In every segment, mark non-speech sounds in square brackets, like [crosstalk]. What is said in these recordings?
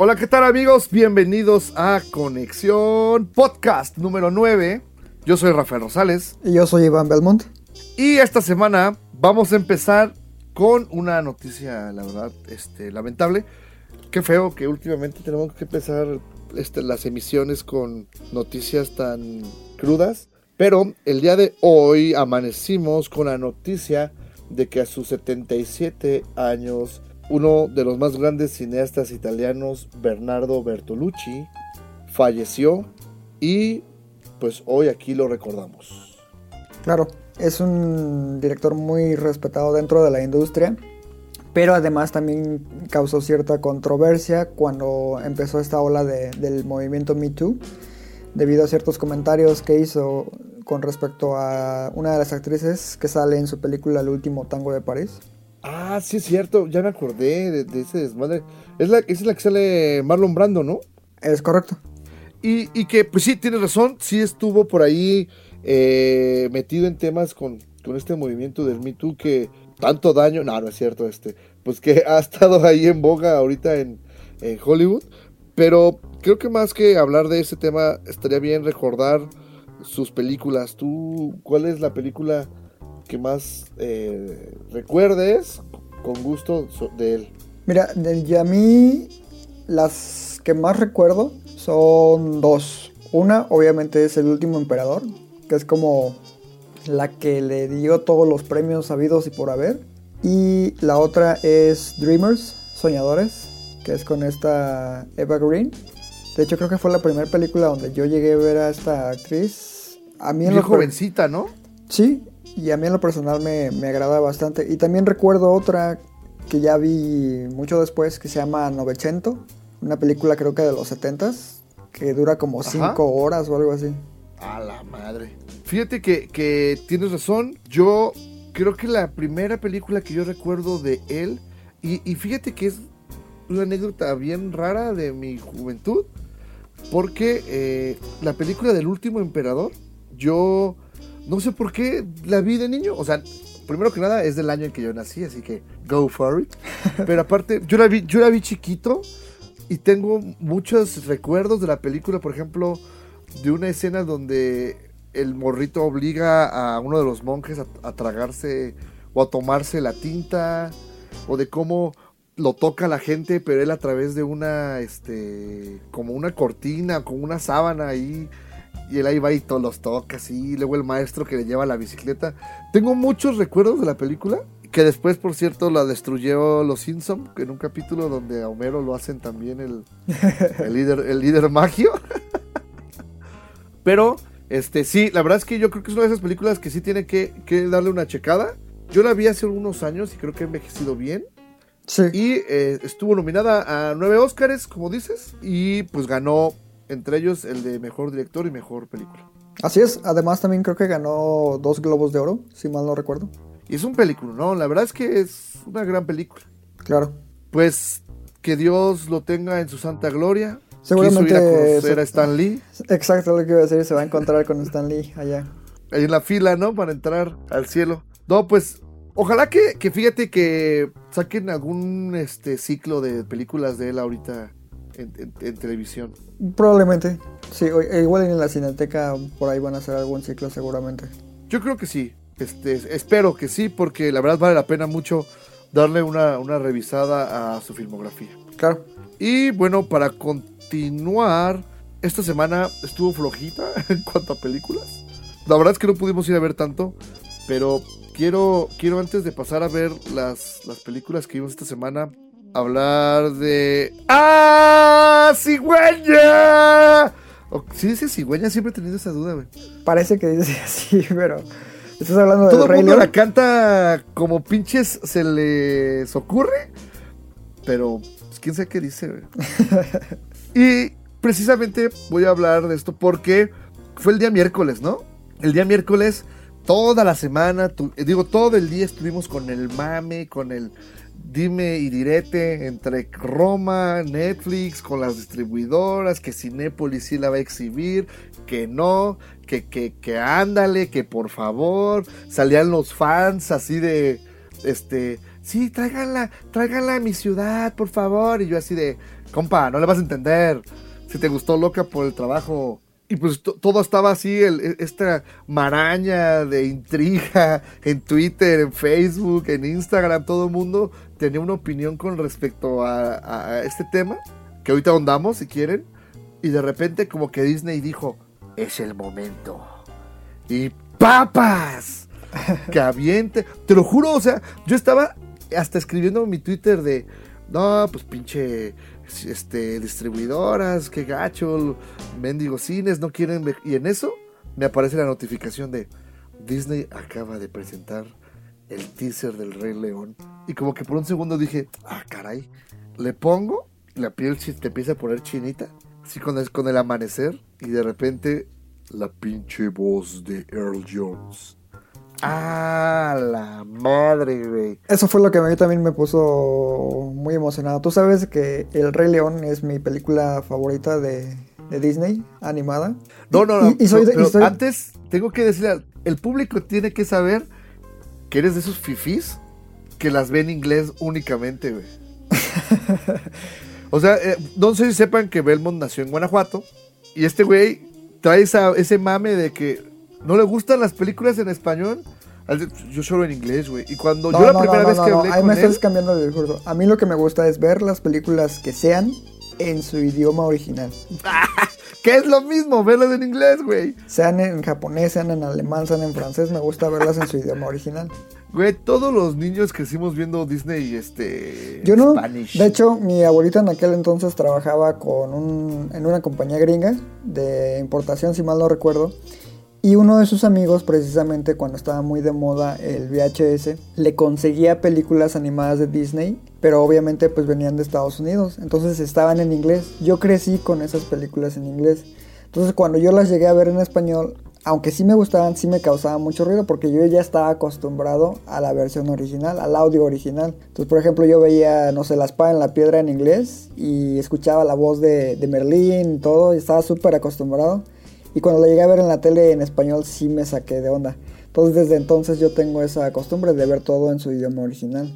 Hola, ¿qué tal amigos? Bienvenidos a Conexión Podcast número 9. Yo soy Rafael Rosales Y yo soy Iván Belmont. y esta semana vamos a empezar con una noticia, la verdad, este, lamentable. Qué feo que últimamente tenemos que empezar este, las emisiones con noticias tan crudas. Pero el día de hoy amanecimos con la noticia de que a sus 77 años, uno de los más grandes cineastas italianos, Bernardo Bertolucci, falleció y pues hoy aquí lo recordamos. Claro, es un director muy respetado dentro de la industria, pero además también causó cierta controversia cuando empezó esta ola de- del movimiento Me Too, debido a ciertos comentarios que hizo con respecto a una de las actrices que sale en su película El último tango de París. Ah, sí es cierto, ya me acordé de, de ese desmadre. Es la, esa es la que sale Marlon Brando, ¿no? Es correcto. Y, y que, pues sí, tienes razón, sí estuvo por ahí eh, metido en temas con, con este movimiento del Me Too que tanto daño, no, no es cierto, este, pues que [laughs] ha estado ahí en boga ahorita en, en Hollywood. Pero creo que más que hablar de ese tema, estaría bien recordar sus películas. ¿Tú cuál es la película que más eh, recuerdes con gusto de él? Mira, de- y a mí las que más recuerdo son dos. Una, obviamente, es El último emperador, que es como la que le dio todos los premios sabidos y por haber. Y la otra es Dreamers, Soñadores, que es con esta Eva Green. De hecho, creo que fue la primera película donde yo llegué a ver a esta actriz. A mí en Bien jovencita, ¿no? Sí, y a mí en lo personal me, me agrada bastante. Y también recuerdo otra que ya vi mucho después que se llama Novecento, una película creo que de los 70s, que dura como Ajá. 5 horas o algo así. A la madre. Fíjate que, que tienes razón. Yo creo que la primera película que yo recuerdo de él, y, y fíjate que es una anécdota bien rara de mi juventud, porque eh, la película del último emperador, yo no sé por qué la vi de niño. O sea, primero que nada es del año en que yo nací, así que go for it. [laughs] Pero aparte, yo la vi, yo la vi chiquito y tengo muchos recuerdos de la película, por ejemplo, de una escena donde el morrito obliga a uno de los monjes a, a tragarse o a tomarse la tinta, o de cómo lo toca la gente, pero él a través de una, este, como una cortina, como una sábana ahí, y él ahí va y todos los toca así, y luego el maestro que le lleva la bicicleta. Tengo muchos recuerdos de la película, que después, por cierto, la destruyó Los Simpson en un capítulo donde a Homero lo hacen también el, [laughs] el líder, el líder magio. Pero, este, sí, la verdad es que yo creo que es una de esas películas que sí tiene que, que darle una checada. Yo la vi hace unos años y creo que ha envejecido bien. Sí, Y eh, estuvo nominada a nueve Óscares, como dices, y pues ganó entre ellos el de mejor director y mejor película. así es. Además también creo que ganó dos globos de oro, si mal no recuerdo. Y es un película, ¿no? La verdad es que es una gran película. Claro. Pues que Dios lo tenga en su santa gloria. Seguramente Quiso ir a conocer se- a Stan Lee. Exacto lo que iba a decir, se va a encontrar con Stan Lee allá. ahí en la fila, ¿no? Para entrar al cielo. No, pues, ojalá que, que fíjate que saquen algún este ciclo de películas de él ahorita en, en- en televisión. Probablemente. Sí, e igual en la cineteca por ahí van a hacer algún ciclo seguramente. Yo creo que sí. Este, espero que sí, porque la verdad vale la pena mucho darle una, una revisada a su filmografía. Claro. Y bueno, para continuar, esta semana estuvo flojita [laughs] en cuanto a películas. La verdad es que no pudimos ir a ver tanto, pero quiero, quiero antes de pasar a ver las, las películas que vimos esta semana, hablar de... ¡Ah! ¡Cigüeña! Si dice cigüeña, siempre he tenido esa duda, güey. Parece que dice [laughs] así, pero... ¿Estás hablando de Todo el Rey mundo León? la canta como pinches se les ocurre, pero pues quién sabe qué dice, güey. [laughs] y precisamente voy a hablar de esto porque fue el día miércoles, ¿no? El día miércoles, toda la semana, tu- digo, todo el día estuvimos con el mame, con el dime y direte entre Roma, Netflix, con las distribuidoras, que Cinépolis sí la va a exhibir, que no, que, que, que ándale, que por favor, salían los fans así de, este, sí, tráiganla, tráiganla a mi ciudad, por favor, y yo así de, compa, no le vas a entender, si te gustó loca por el trabajo. Y pues to- todo estaba así, e- esta maraña de intriga en Twitter, en Facebook, en Instagram, todo el mundo tenía una opinión con respecto a, este tema, que ahorita ahondamos si quieren, y de repente como que Disney dijo, es el momento. Y papas, [laughs] que aviente, te lo juro, o sea, yo estaba hasta escribiendo en mi Twitter de, no, pues pinche este, distribuidoras, qué gacho, mendigos cines, no quieren. Y en eso me aparece la notificación de Disney acaba de presentar el teaser del Rey León. Y como que por un segundo dije, ah, caray, le pongo, y la piel te empieza a poner chinita, así con el, con el amanecer, y de repente la pinche voz de Earl Jones. Ah, la madre, güey. Eso fue lo que a mí también me puso muy emocionado. Tú sabes que El Rey León es mi película favorita de, de Disney, animada. No, no, no. Y, y soy de- y pero soy- Antes tengo que decirle, el público tiene que saber que eres de esos fifís que las ven en inglés únicamente, güey. [laughs] o sea, eh, no sé si sepan que Belmont nació en Guanajuato y este güey trae esa- ese mame de que no le gustan las películas en español. Yo solo en inglés, güey. Y cuando No, yo la no, primera no, vez que hablé Ahí con me él, estás cambiando de discurso. A mí lo que me gusta es ver las películas que sean en su idioma original. [laughs] que es lo mismo, verlas en inglés, güey. Sean en japonés, sean en alemán, sean en francés, me gusta verlas en su idioma original. Güey, todos los niños crecimos viendo Disney, este... Yo no. Spanish. De hecho, mi abuelita en aquel entonces trabajaba con un, en una compañía gringa de importación, si mal no recuerdo. Y uno de sus amigos, precisamente cuando estaba muy de moda el VHS, le conseguía películas animadas de Disney, pero obviamente pues venían de Estados Unidos, entonces estaban en inglés. Yo crecí con esas películas en inglés. Entonces cuando yo las llegué a ver en español, aunque sí me gustaban, sí me causaban mucho ruido porque yo ya estaba acostumbrado a la versión original, al audio original. Entonces, por ejemplo, yo veía, no sé, La espada en la piedra en inglés y escuchaba la voz de, de Merlín y todo, y estaba súper acostumbrado. Y cuando la llegué a ver en la tele en español, sí me saqué de onda. Entonces, desde entonces yo tengo esa costumbre de ver todo en su idioma original.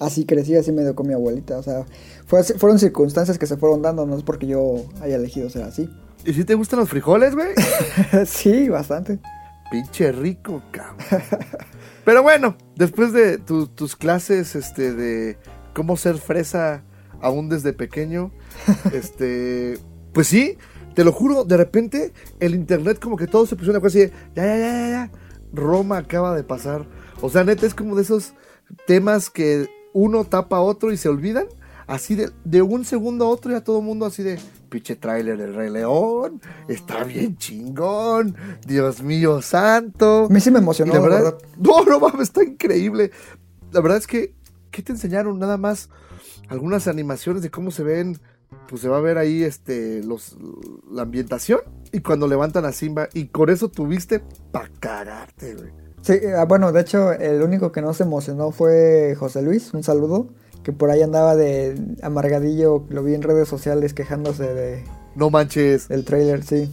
Así crecí, así me dio con mi abuelita. O sea, fue fueron circunstancias que se fueron dando, no es porque yo haya elegido ser así. ¿Y si te gustan los frijoles, güey? [laughs] sí, bastante. Pinche rico, cabrón. Pero bueno, después de tu- tus clases este, de cómo ser fresa aún desde pequeño, [laughs] este, pues sí, te lo juro, de repente el internet como que todo se puso una cosa así de, ya, ya, ya, ya, ya, Roma acaba de pasar. O sea, neta, es como de esos temas que uno tapa a otro y se olvidan. Así de, de un segundo a otro ya todo el mundo así de, pinche tráiler del Rey León, está bien chingón, Dios mío santo. A mí sí me emocionó, la la verdad, verdad. [laughs] no, no mames, está increíble. La verdad es que, ¿qué te enseñaron? Nada más algunas animaciones de cómo se ven, pues se va a ver ahí este, los, la ambientación y cuando levantan a Simba y con eso tuviste pa' cagarte, güey. Sí, ah, bueno, de hecho, el único que no se emocionó fue José Luis, un saludo, que por ahí andaba de amargadillo, lo vi en redes sociales quejándose de, No manches. del trailer, sí.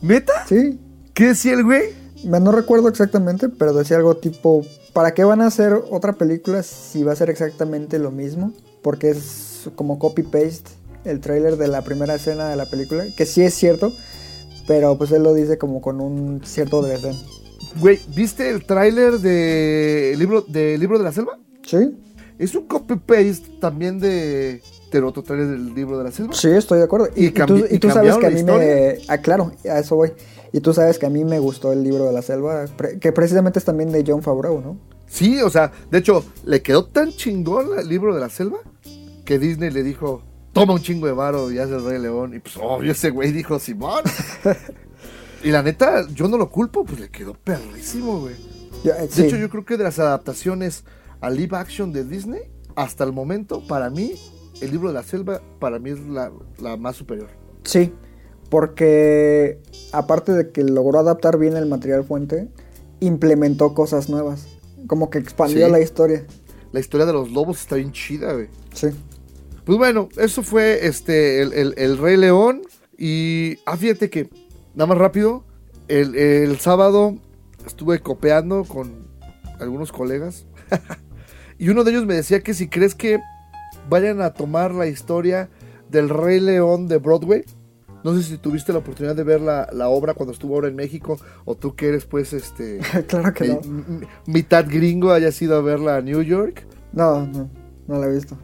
¿Neta? Sí, ¿Qué decía el güey? no recuerdo exactamente, pero decía algo tipo, ¿para qué van a hacer otra película si va a ser exactamente lo mismo? Porque es como copy-paste el trailer de la primera escena de la película, que sí es cierto, pero pues él lo dice como con un cierto desdén. Güey, ¿viste el tráiler de libro, de libro de la selva? ¿Sí? Es un copy-paste también de, del otro tráiler del libro de la selva. Sí, estoy de acuerdo. Y Y, tú, y tú sabes que a mí me... Ah, claro, a eso voy. Y tú sabes que a mí me gustó el libro de la selva, que precisamente es también de John Favreau, ¿no? Sí, o sea, de hecho, le quedó tan chingón el libro de la selva que Disney le dijo, toma un chingo de varo y hace el Rey León. Y pues, obvio, ese güey dijo, Simón. [laughs] y la neta, yo no lo culpo, pues le quedó perrísimo, güey. De sí. hecho, yo creo que de las adaptaciones a live action de Disney, hasta el momento, para mí, el libro de la selva para mí es la, la más superior. Sí, porque aparte de que logró adaptar bien el material fuente, implementó cosas nuevas. Como que expandió Sí. la historia. La historia de los lobos está bien chida, güey. Sí. Pues bueno, eso fue este el, el- el Rey León. Y ah, fíjate que, nada más rápido, el, el sábado estuve copeando con algunos colegas. [laughs] y uno de ellos me decía que si crees que vayan a tomar la historia del Rey León de Broadway. No sé si tuviste la oportunidad de ver la, la obra cuando estuvo ahora en México. O tú que eres pues este... [laughs] claro que no. eh, m- mitad gringo hayas ido a verla a New York. No, no, no la he visto.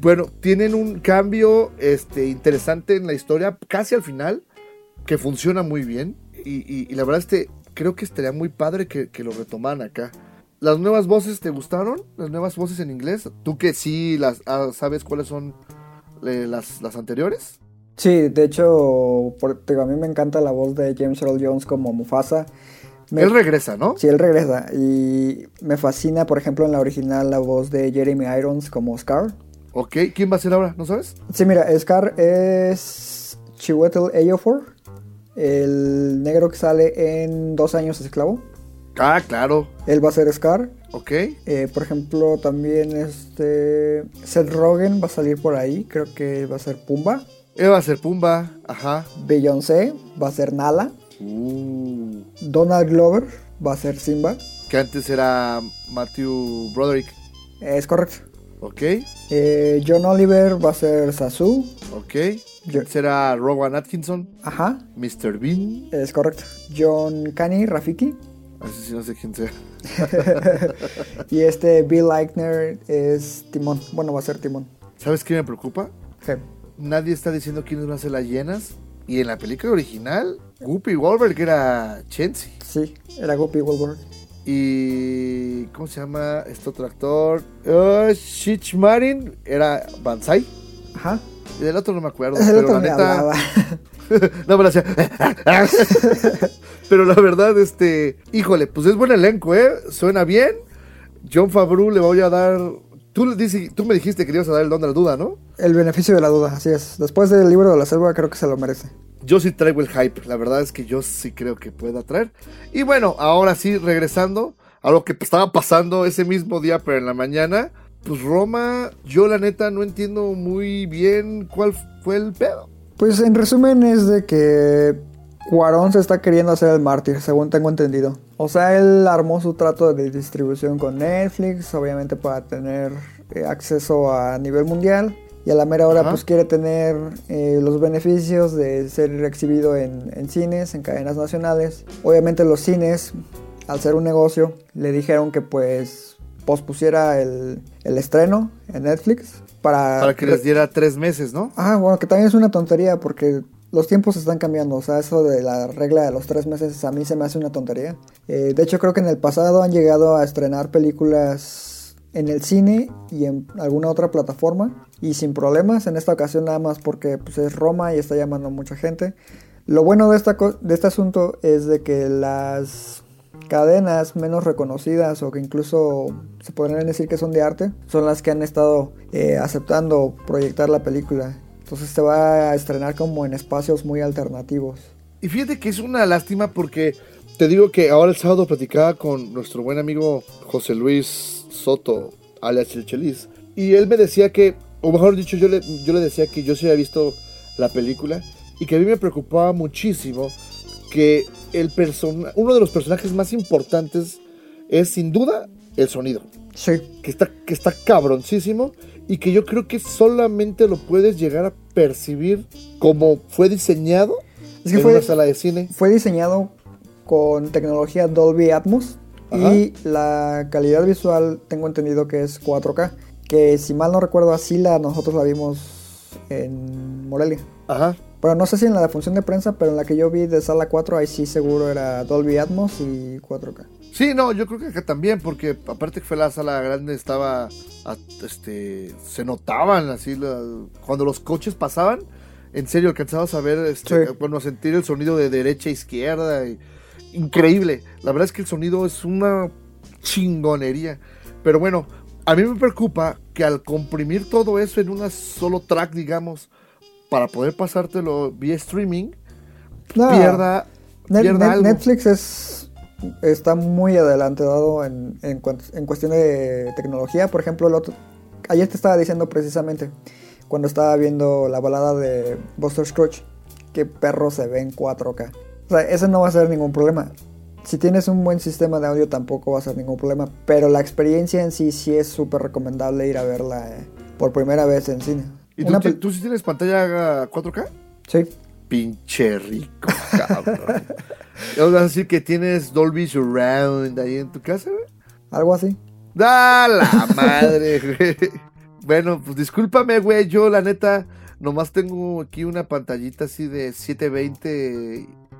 Bueno, tienen un cambio este, interesante en la historia, casi al final, que funciona muy bien. Y, y- y la verdad, este, creo que estaría muy padre que, que lo retomaran acá. ¿Las nuevas voces te gustaron? ¿Las nuevas voces en inglés? ¿Tú que sí las ah, sabes cuáles son eh, las, las anteriores? Sí, de hecho, por- digo, a mí me encanta la voz de James Earl Jones como Mufasa. Me- Él regresa, ¿no? Sí, él regresa. Y me fascina, por ejemplo, en la original la voz de Jeremy Irons como Scar. Ok, ¿quién va a ser ahora? ¿No sabes? Sí, mira, Scar es Chiwetel Ejiofor, el negro que sale en Dos años esclavo. Ah, claro. Él va a ser Scar. Ok. Eh, por ejemplo, también este Seth Rogen va a salir por ahí. Creo que va a ser Pumba. Él va a ser Pumba. Ajá. Beyoncé va a ser Nala. Uh, Donald Glover va a ser Simba. que antes era Matthew Broderick. Es correcto. Ok. Eh, John Oliver va a ser Sasu. Ok. Yo- Será Rowan Atkinson, Ajá, Mr. Bean. es correcto. John Canny, Rafiki. Así sí no sé quién sea. [laughs] Y este Bill Eichner es Timón. Bueno, va a ser Timón. ¿Sabes qué me preocupa? Ok. Nadie está diciendo quiénes van a ser las llenas. Y en la película original, Whoopi Goldberg era Chensi. Sí, era Guppy Wolverine. Y. ¿Cómo se llama este otro actor? Uh, Shich Marin era Banzai. Ajá. Y del otro no me acuerdo. El pero otro la neta. [laughs] no me lo hacía. Pero la verdad, este. Híjole, pues es buen elenco, ¿eh? Suena bien. John Favreau le voy a dar. Tú, le dices- tú me dijiste que le ibas a dar el don de la duda, ¿no? El beneficio de la duda, así es. Después del libro de la selva, creo que se lo merece. Yo sí traigo el hype. La verdad es que yo sí creo que pueda traer. Y bueno, ahora sí, regresando a lo que estaba pasando ese mismo día, pero en la mañana. Pues Roma, yo la neta no entiendo muy bien cuál fue el pedo. Pues en resumen es de que Cuarón se está queriendo hacer el mártir, según tengo entendido. O sea, él armó su trato de distribución con Netflix, obviamente para tener eh, acceso a nivel mundial. Y a la mera hora Ajá. pues quiere tener eh, los beneficios de ser exhibido en, en cines, en cadenas nacionales. Obviamente los cines, al ser un negocio, le dijeron que pues pospusiera el, el estreno en Netflix para... Para que les diera tres meses, ¿no? Ah, bueno, que también es una tontería porque los tiempos están cambiando. O sea, eso de la regla de los tres meses a mí se me hace una tontería. Eh, de hecho, creo que en el pasado han llegado a estrenar películas en el cine y en alguna otra plataforma y sin problemas. En esta ocasión nada más porque pues, es Roma y está llamando a mucha gente. Lo bueno de, esta de este asunto es de que las cadenas menos reconocidas o que incluso se podrían decir que son de arte son las que han estado eh, aceptando proyectar la película. Entonces se va a estrenar como en espacios muy alternativos. Y fíjate que es una lástima porque te digo que ahora el sábado platicaba con nuestro buen amigo José Luis Soto, alias El Chelis, y él me decía que, o mejor dicho, yo le, yo le decía que yo sí había visto la película y que a mí me preocupaba muchísimo que el persona, uno de los personajes más importantes es sin duda el sonido. Sí, que está, que está cabroncísimo y que yo creo que solamente lo puedes llegar a percibir como fue diseñado Es que en fue- una sala de cine. fue diseñado con tecnología Dolby Atmos Ajá. y la calidad visual tengo entendido que es 4K. Que si mal no recuerdo así la nosotros la vimos en Morelia. Ajá. Bueno, no sé si en la de función de prensa, pero en la que yo vi de sala 4, ahí sí seguro era Dolby Atmos y 4K. Sí, no, yo creo que acá también, porque aparte que fue la sala grande, estaba, este, se notaban así, la- cuando los coches pasaban, en serio, alcanzabas a ver, este, Sí. bueno, a sentir el sonido de derecha a izquierda, y- increíble, la verdad es que el sonido es una chingonería, pero bueno, a mí me preocupa que al comprimir todo eso en una solo track, digamos, para poder pasártelo vía streaming, No, pierda, Net- pierda Net- algo. Netflix es, está muy adelantado en, en cuestión de tecnología. Por ejemplo, el otro, ayer te estaba diciendo precisamente, cuando estaba viendo la balada de Buster Scrooge, que perro se ve en 4K. O sea, ese no va a ser ningún problema. Si tienes un buen sistema de audio tampoco va a ser ningún problema. Pero la experiencia en sí sí es súper recomendable ir a verla eh, por primera vez en cine. ¿Y tú, pel- sí tienes pantalla 4K? Sí. Pinche rico, cabrón. ¿Vas a decir que tienes Dolby Surround ahí en tu casa, güey? Algo así. ¡Da la madre, [laughs] güey! Bueno, pues discúlpame, güey. Yo, la neta, nomás tengo aquí una pantallita así de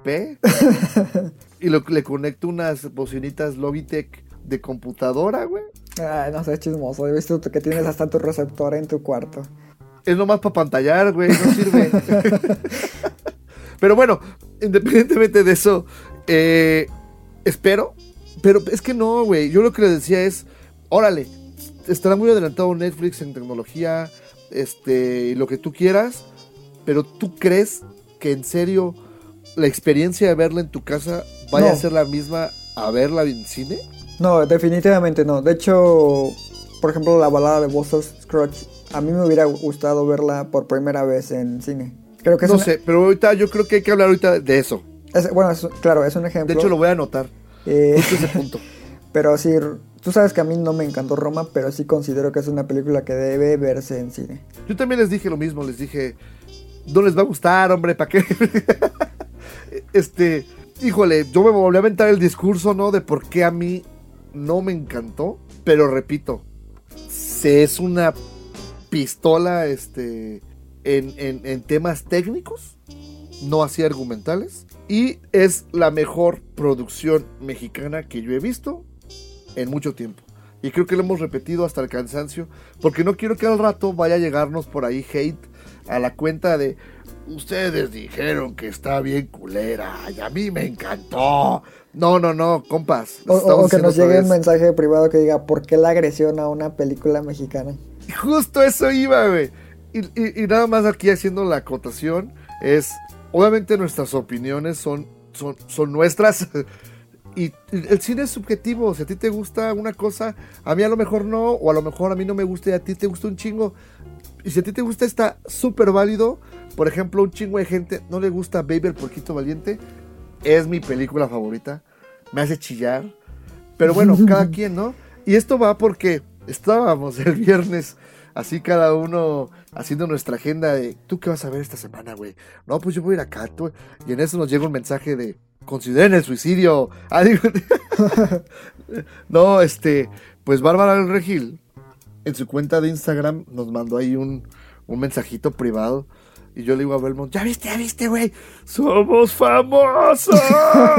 720p. y lo, le conecto unas bocinitas Logitech de computadora, güey. Ay, no sé, chismoso. He visto que tienes hasta tu receptor en tu cuarto. Es nomás para pantallar, güey, no sirve. [laughs] pero bueno, independientemente de eso, eh, espero. Pero es que no, güey. Yo lo que le decía es, órale, estará muy adelantado Netflix en tecnología, este, y lo que tú quieras, pero tú crees que en serio la experiencia de verla en tu casa vaya No. a ser la misma a verla en cine? No, definitivamente no. De hecho, por ejemplo, la balada de Buster Scrooge, a mí me hubiera gustado verla por primera vez en cine. Creo que No una- sé, pero ahorita yo creo que hay que hablar ahorita de eso. es- bueno, es- claro, es un De ejemplo. hecho, lo voy a anotar. Eh, Justo ese punto. [laughs] pero sí, tú sabes que a mí no me encantó Roma, pero sí considero que es una película que debe verse en cine. Yo también les dije lo mismo, les dije, no les va a gustar, hombre, ¿para qué? [laughs] este, híjole, yo me volví a aventar el discurso, ¿no? De por qué a mí no me encantó, pero repito, se es una pistola, este, en, en- en temas técnicos, no así argumentales, y es la mejor producción mexicana que yo he visto en mucho tiempo. Y creo que lo hemos repetido hasta el cansancio, porque no quiero que al rato vaya a llegarnos por ahí hate a la cuenta de ustedes dijeron que está bien culera y a mí me encantó. No, no, no, compas. O, o- que nos llegue un mensaje privado que diga, ¿por qué la agresión a una película mexicana? Justo eso iba, güey. Y, y- y nada más aquí haciendo la acotación es, obviamente nuestras opiniones son, son, son nuestras. Y el cine es subjetivo. Si a ti te gusta una cosa, a mí a lo mejor no, o a lo mejor a mí no me gusta y a ti te gusta un chingo. Y si a ti te gusta, está súper válido. Por ejemplo, un chingo de gente no le gusta Baby el Porquito Valiente. Es mi película favorita. Me hace chillar. Pero bueno, [laughs] cada quien, ¿no? Y esto va porque estábamos el viernes, así cada uno haciendo nuestra agenda de, ¿tú qué vas a ver esta semana, güey? No, pues yo voy a ir acá, tú. Y en eso nos llega un mensaje de, consideren el suicidio. [laughs] Ah, digo, [laughs] no, este, pues Bárbara del Regil, en su cuenta de Instagram, nos mandó ahí un, un mensajito privado. Y yo le digo a Belmont, ¿ya viste, ya viste, güey? ¡Somos famosos!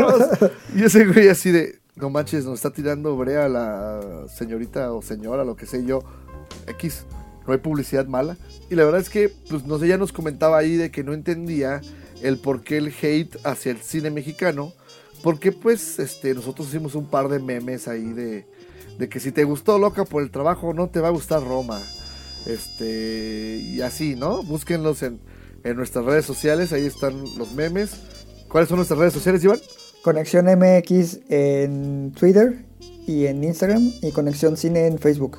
[laughs] y ese güey así de, no manches, nos está tirando brea la señorita o señora, lo que sé yo. X, no hay publicidad mala. Y la verdad es que, pues, no sé, ella nos comentaba ahí de que no entendía el por qué el hate hacia el cine mexicano. Porque, pues, este, nosotros hicimos un par de memes ahí de, de que si te gustó Loca por el trabajo, no te va a gustar Roma. Este, y así, ¿no? Búsquenlos en, en nuestras redes sociales, ahí están los memes. ¿Cuáles son nuestras redes sociales, Iván? Conexión MX en Twitter y en Instagram y Conexión Cine en Facebook.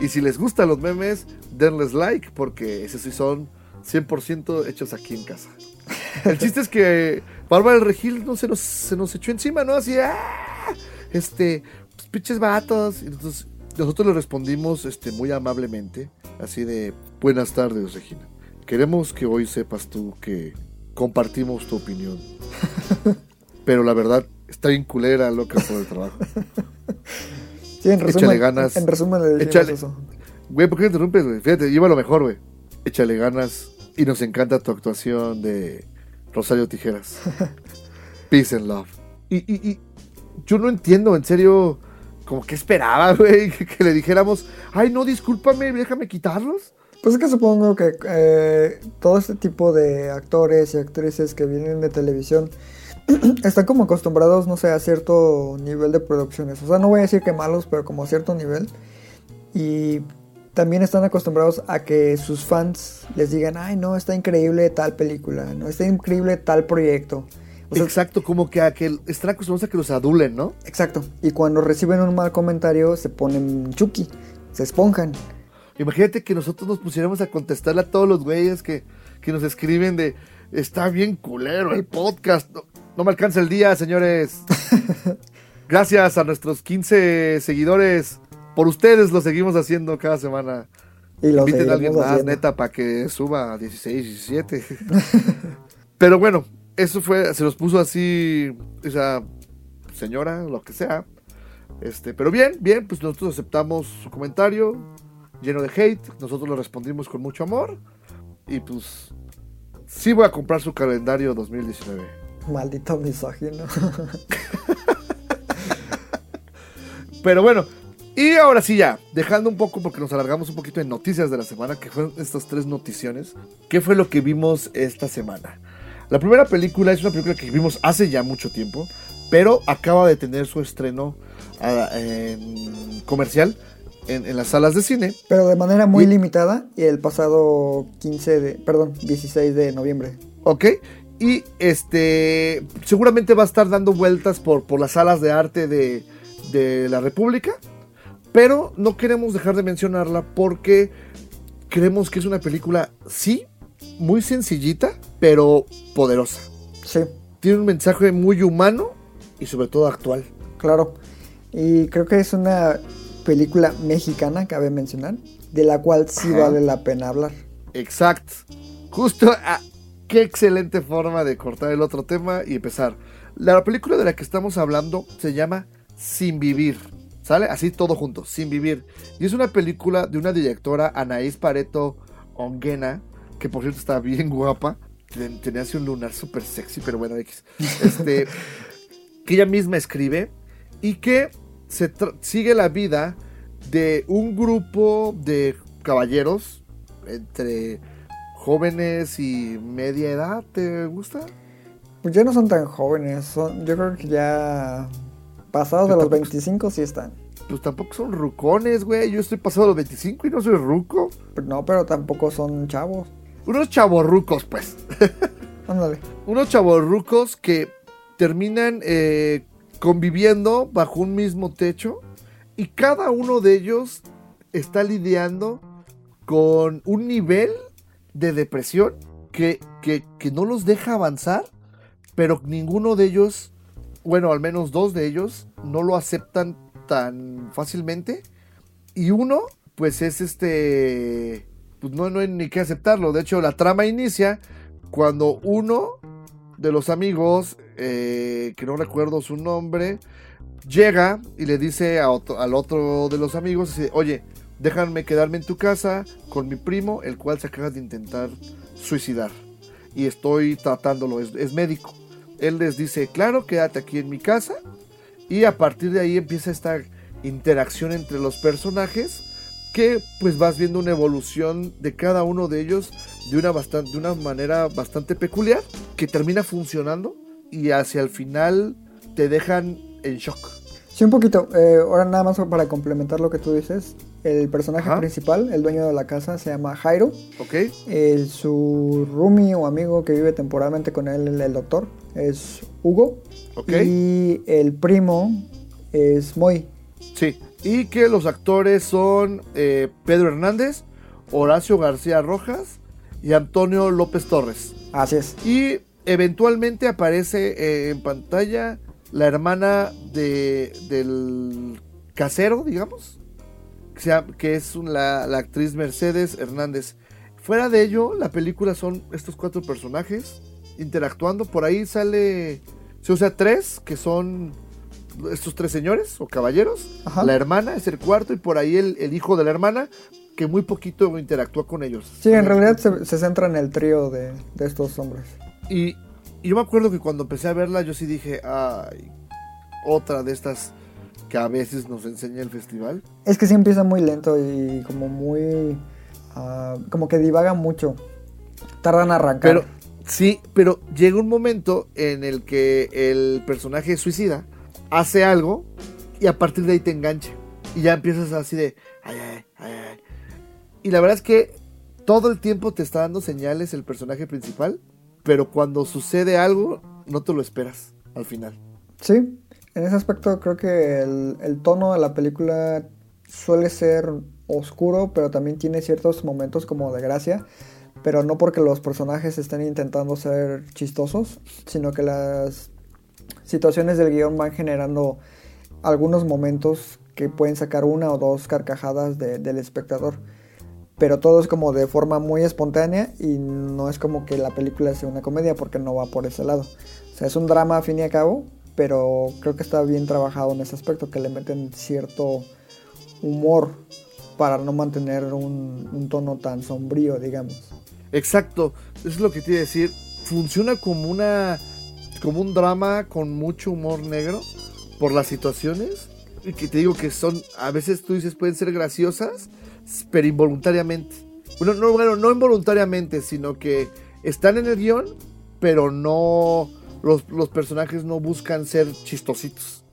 Y si les gustan los memes, denles like, porque esos sí son 100% hechos aquí en casa. [laughs] El chiste es que Bárbara del Regil no se nos, se nos echó encima, ¿no? Así, ¡ah! Este, pues, pinches vatos. Y entonces, nosotros le respondimos este, muy amablemente, así de, buenas tardes, Regina. Queremos que hoy sepas tú que compartimos tu opinión. [laughs] Pero la verdad, está bien culera, loca por el trabajo. [laughs] Sí, en Échale resumen, ganas. En resumen le Échale. eso. Güey, ¿por qué me interrumpes, güey? Fíjate, lleva lo mejor, güey. Échale ganas y nos encanta tu actuación de Rosario Tijeras. [laughs] Peace and love. Y, y, y yo no entiendo, en serio, como [laughs] que esperaba, güey, que, le dijéramos, ay, no, discúlpame, déjame quitarlos. Pues es que supongo que eh, todo este tipo de actores y actrices que vienen de televisión [clears throat] están como acostumbrados, no sé, a cierto nivel de producciones. O sea, no voy a decir que malos, pero como a cierto nivel. Y también están acostumbrados a que sus fans les digan, ay, no, está increíble tal película, no, está increíble tal proyecto. O sea, Exacto, como que, a que están acostumbrados a que los adulen, ¿no? exacto. Y cuando reciben un mal comentario se ponen chuki, se esponjan. Imagínate que nosotros nos pusiéramos a contestarle a todos los güeyes que, que nos escriben de está bien culero el podcast. No, no me alcanza el día, señores. [laughs] Gracias a nuestros 15 seguidores. Por ustedes lo seguimos haciendo cada semana. Y lo Inviten a alguien más, haciendo. neta, para que suba a 16, 17. [laughs] Pero bueno, eso fue, se nos puso así, esa señora, lo que sea. Este, pero bien, bien, pues nosotros aceptamos su comentario, lleno de hate. Nosotros lo respondimos con mucho amor. Y pues, sí voy a comprar su calendario 2019. Maldito misógino. [laughs] Pero bueno, y ahora sí ya, dejando un poco porque nos alargamos un poquito en noticias de la semana, que fueron estas tres noticiones. ¿Qué fue lo que vimos esta semana? La primera película es una película que vimos hace ya mucho tiempo, pero acaba de tener su estreno ah, en comercial en, en las salas de cine. Pero de manera muy Y- limitada y el pasado 15 de, perdón, 16 de noviembre. ¿Ok? Y este seguramente va a estar dando vueltas por, por las salas de arte de, de la República. Pero no queremos dejar de mencionarla porque creemos que es una película, sí, muy sencillita, pero poderosa. Sí, Tiene un mensaje muy humano y sobre todo actual. claro. Y creo que es una película mexicana, cabe mencionar, de la cual sí Ajá. vale la pena hablar. Exacto. Justo, ah, qué excelente forma de cortar el otro tema y empezar. La película de la que estamos hablando se llama Sin Vivir. ¿Sale? Así todo junto, Sin Vivir. Y es una película de una directora, Anaís Pareto Onguena, que por cierto está bien guapa. Ten- Tenía así un lunar súper sexy, pero bueno, X. Este, [laughs] que ella misma escribe y que se sigue la vida de un grupo de caballeros entre jóvenes y media edad, ¿te gusta? Pues ya no son tan jóvenes, son, yo creo que ya pasados de los tampoco- 25 sí están. Pues tampoco son rucones, güey. Yo estoy pasado los 25 y no soy ruco. Pero No, pero tampoco son chavos. Unos chavorrucos, pues. [laughs] Ándale. Unos chavorrucos que terminan eh, conviviendo bajo un mismo techo y cada uno de ellos está lidiando con un nivel de depresión que, que, que no los deja avanzar, pero ninguno de ellos, bueno, al menos dos de ellos, no lo aceptan tan fácilmente. Y uno, pues es este, pues no, no hay ni que aceptarlo. De hecho, la trama inicia cuando uno de los amigos, eh, que no recuerdo su nombre, llega y le dice al otro de los amigos, oye, déjame quedarme en tu casa con mi primo, el cual se acaba de intentar suicidar. Y estoy tratándolo, es, es médico. Él les dice, claro, quédate aquí en mi casa. Y a partir de ahí empieza esta interacción entre los personajes que pues vas viendo una evolución de cada uno de ellos de una, de una manera bastante peculiar que termina funcionando y hacia el final te dejan en shock. Sí, un poquito. Eh, ahora nada más para complementar lo que tú dices. El personaje Ajá. principal, el dueño de la casa, se llama Jairo. ¿Ok? El, su roomie o amigo que vive temporalmente con él, el, el doctor, es Hugo. ¿Ok? Y el primo es Moy. Sí. Y que los actores son eh, Pedro Hernández, Horacio García Rojas y Antonio López Torres. Así es. Y eventualmente aparece eh, en pantalla la hermana de, del casero, digamos, que, es la, la actriz Mercedes Hernández. Fuera de ello, la película son estos cuatro personajes interactuando. Por ahí sale, se usa tres, que son estos tres señores o caballeros. Ajá. La hermana es el cuarto y por ahí el, el hijo de la hermana, que muy poquito interactúa con ellos. Sí, en realidad se, se centra en el trío de, de estos hombres. Y, y yo me acuerdo que cuando empecé a verla, yo sí dije, ay, otra de estas que a veces nos enseña el festival. Es que sí empieza muy lento y como muy... ah, como que divaga mucho. Tardan en arrancar. Pero sí, pero llega un momento en el que el personaje suicida hace algo y a partir de ahí te engancha. y ya empiezas así de, ay, ay, ay, ay. Y la verdad es que todo el tiempo te está dando señales el personaje principal, pero cuando sucede algo, no te lo esperas al final. Sí, en ese aspecto creo que el, tono de la película suele ser oscuro, pero también tiene ciertos momentos como de gracia, pero no porque los personajes estén intentando ser chistosos, sino que las situaciones del guion van generando algunos momentos que pueden sacar una o dos carcajadas de- del espectador. Pero todo es como de forma muy espontánea y no es como que la película sea una comedia porque no va por ese lado. O sea, es un drama a fin y a cabo, pero creo que está bien trabajado en ese aspecto, que le meten cierto humor para no mantener un, tono tan sombrío, digamos. Exacto, eso es lo que te iba a decir. Funciona como una como un drama con mucho humor negro por las situaciones y que te digo que son a veces tú dices pueden ser graciosas, pero involuntariamente. Bueno, no, bueno, no involuntariamente, sino que están en el guion, pero no los, personajes no buscan ser chistositos.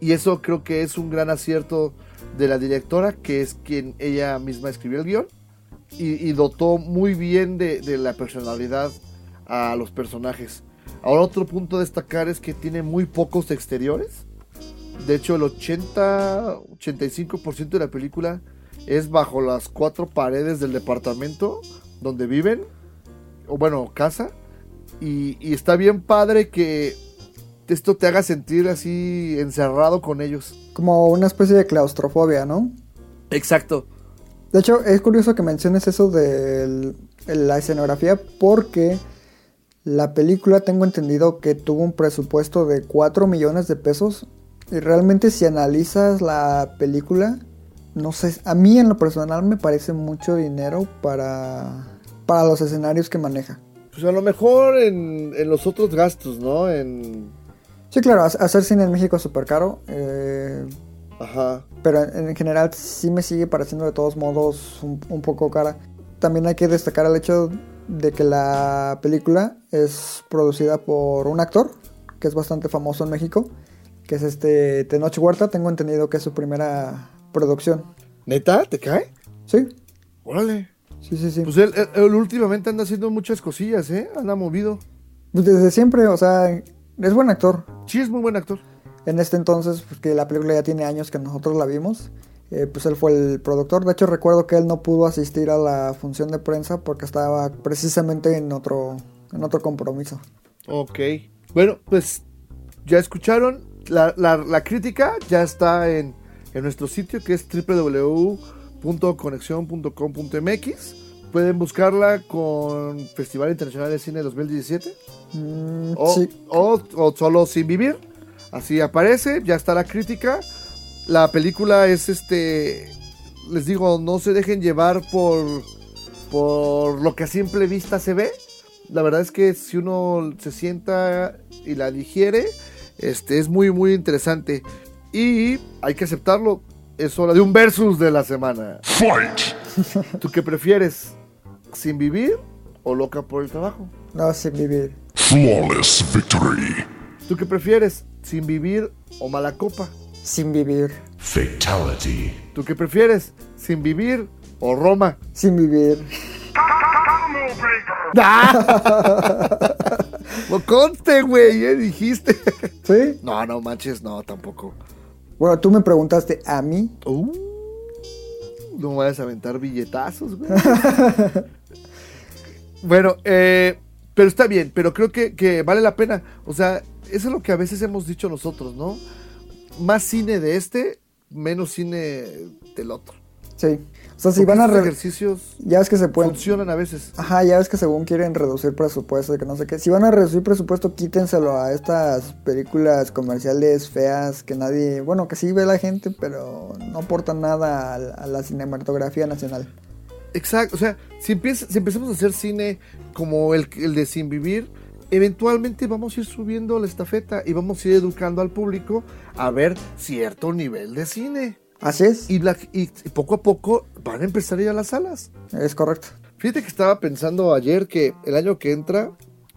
Y eso creo que es un gran acierto de la directora, que es quien ella misma escribió el guion y, dotó muy bien de, de la personalidad a los personajes. Ahora otro punto a destacar es que tiene muy pocos exteriores. De hecho, el 80-85% de la película es bajo las cuatro paredes del departamento donde viven, o bueno, casa. Y, y está bien padre que esto te haga sentir así encerrado con ellos. Como una especie de claustrofobia, ¿no? Exacto. De hecho, es curioso que menciones eso de la escenografía porque la película tengo entendido que tuvo un presupuesto de 4 millones de pesos y realmente si analizas la película, no sé, a mí en lo personal me parece mucho dinero para, para los escenarios que maneja. Pues a lo mejor en, en los otros gastos, ¿no? En... Sí, claro, ha- hacer cine en México es súper caro. eh, Ajá. pero en en general sí me sigue pareciendo de todos modos un, un poco cara. También hay que destacar el hecho de que la película es producida por un actor que es bastante famoso en México, que es este Tenoch Huerta. Tengo entendido que es su primera producción. ¿Neta? ¿Te cae? Sí, Órale. Sí, sí, sí. Pues él, él- él últimamente anda haciendo muchas cosillas, ¿eh? Anda movido. Pues desde siempre, o sea, es buen actor. Sí, es muy buen actor. En este entonces, pues que la película ya tiene años que nosotros la vimos, eh, pues él fue el productor. De hecho, recuerdo que él no pudo asistir a la función de prensa porque estaba precisamente en otro, en otro compromiso. Ok. Bueno, pues ya escucharon. La, la- la crítica ya está en, en nuestro sitio que es www.conexión.com.mx. Pueden buscarla con Festival Internacional de Cine 2017. Mm, O, sí, o, o solo sin vivir. Así aparece, ya está la crítica. La película es este. Les digo, no se dejen llevar por. por lo que a simple vista se ve. La verdad es que si uno se sienta y la digiere, este es muy muy interesante. Y hay que aceptarlo. Es hora de un versus de la semana. Fight! [laughs] ¿Tú qué prefieres? ¿Sin vivir o loca por el trabajo? no, sin vivir. Flawless victory. ¿Tú qué prefieres? ¿Sin vivir o mala copa? Sin vivir. Fatality. ¿Tú qué prefieres? ¿Sin vivir o Roma? Sin vivir. [laughs] ¡No conste, güey! ¿eh? Dijiste. ¿Sí? No, no manches, no, tampoco. Bueno, tú me preguntaste a mí. Uh, no me vayas a aventar billetazos, güey. [laughs] bueno, eh, pero está bien, pero creo que, que vale la pena. O sea, eso es lo que a veces hemos dicho nosotros, ¿no? Más cine de este, menos cine del otro. Sí. O sea, si van a... ejercicios Ya es que se pueden... funcionan a veces. Ajá, ya ves que según quieren reducir presupuesto y que no sé qué. Si van a reducir presupuesto, quítenselo a estas películas comerciales feas que nadie, bueno, que sí ve la gente, pero no aportan nada a, la- a la cinematografía nacional. Exacto, o sea, si, empieza- si empezamos a hacer cine como el, el de Sin Vivir, eventualmente vamos a ir subiendo la estafeta y vamos a ir educando al público a ver cierto nivel de cine. Así es, Y, la- y- y poco a poco van a empezar a ir a las salas. es correcto. Fíjate que estaba pensando ayer que el año que entra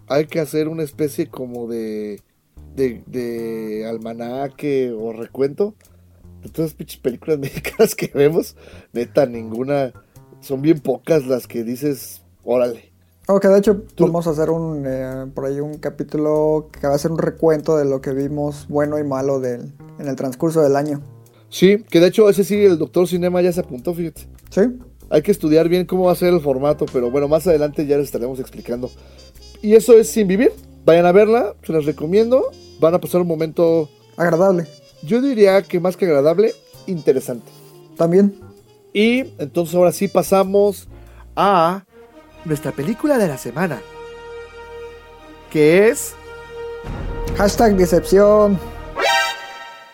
hay que hacer una especie como de, de, de almanaque o recuento de todas las pinches películas [laughs] mexicanas que vemos, neta, ninguna, son bien pocas las que dices, órale. Ok, de hecho, vamos a hacer un, eh, por ahí un capítulo que va a ser un recuento de lo que vimos bueno y malo del, en el transcurso del año. Sí, que de hecho ese sí, el doctor Cinema ya se apuntó, fíjate. ¿Sí? Hay que estudiar bien cómo va a ser el formato, pero bueno, más adelante ya les estaremos explicando. Y eso es Sin Vivir. Vayan a verla, se las recomiendo. Van a pasar un momento, Agradable. yo diría que más que agradable, interesante. También. Y entonces ahora sí pasamos a nuestra película de la semana. Que es... Hashtag decepción.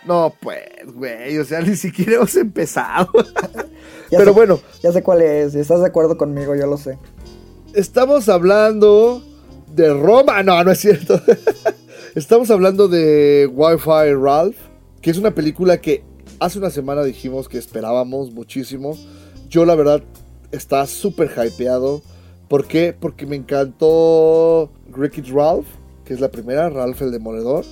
No, pues, güey, o sea, ni siquiera hemos empezado. [laughs] Pero sé- bueno, Ya sé cuál es. Estás de acuerdo conmigo, yo lo sé. estamos hablando de Roma. No, no es cierto. [laughs] estamos hablando de Wi-Fi Ralph, que es una película que hace una semana dijimos que esperábamos muchísimo. Yo, la verdad, estaba súper hypeado. ¿Por qué? Porque me encantó Wreck-It Ralph, que es la primera, Ralph el Demoledor.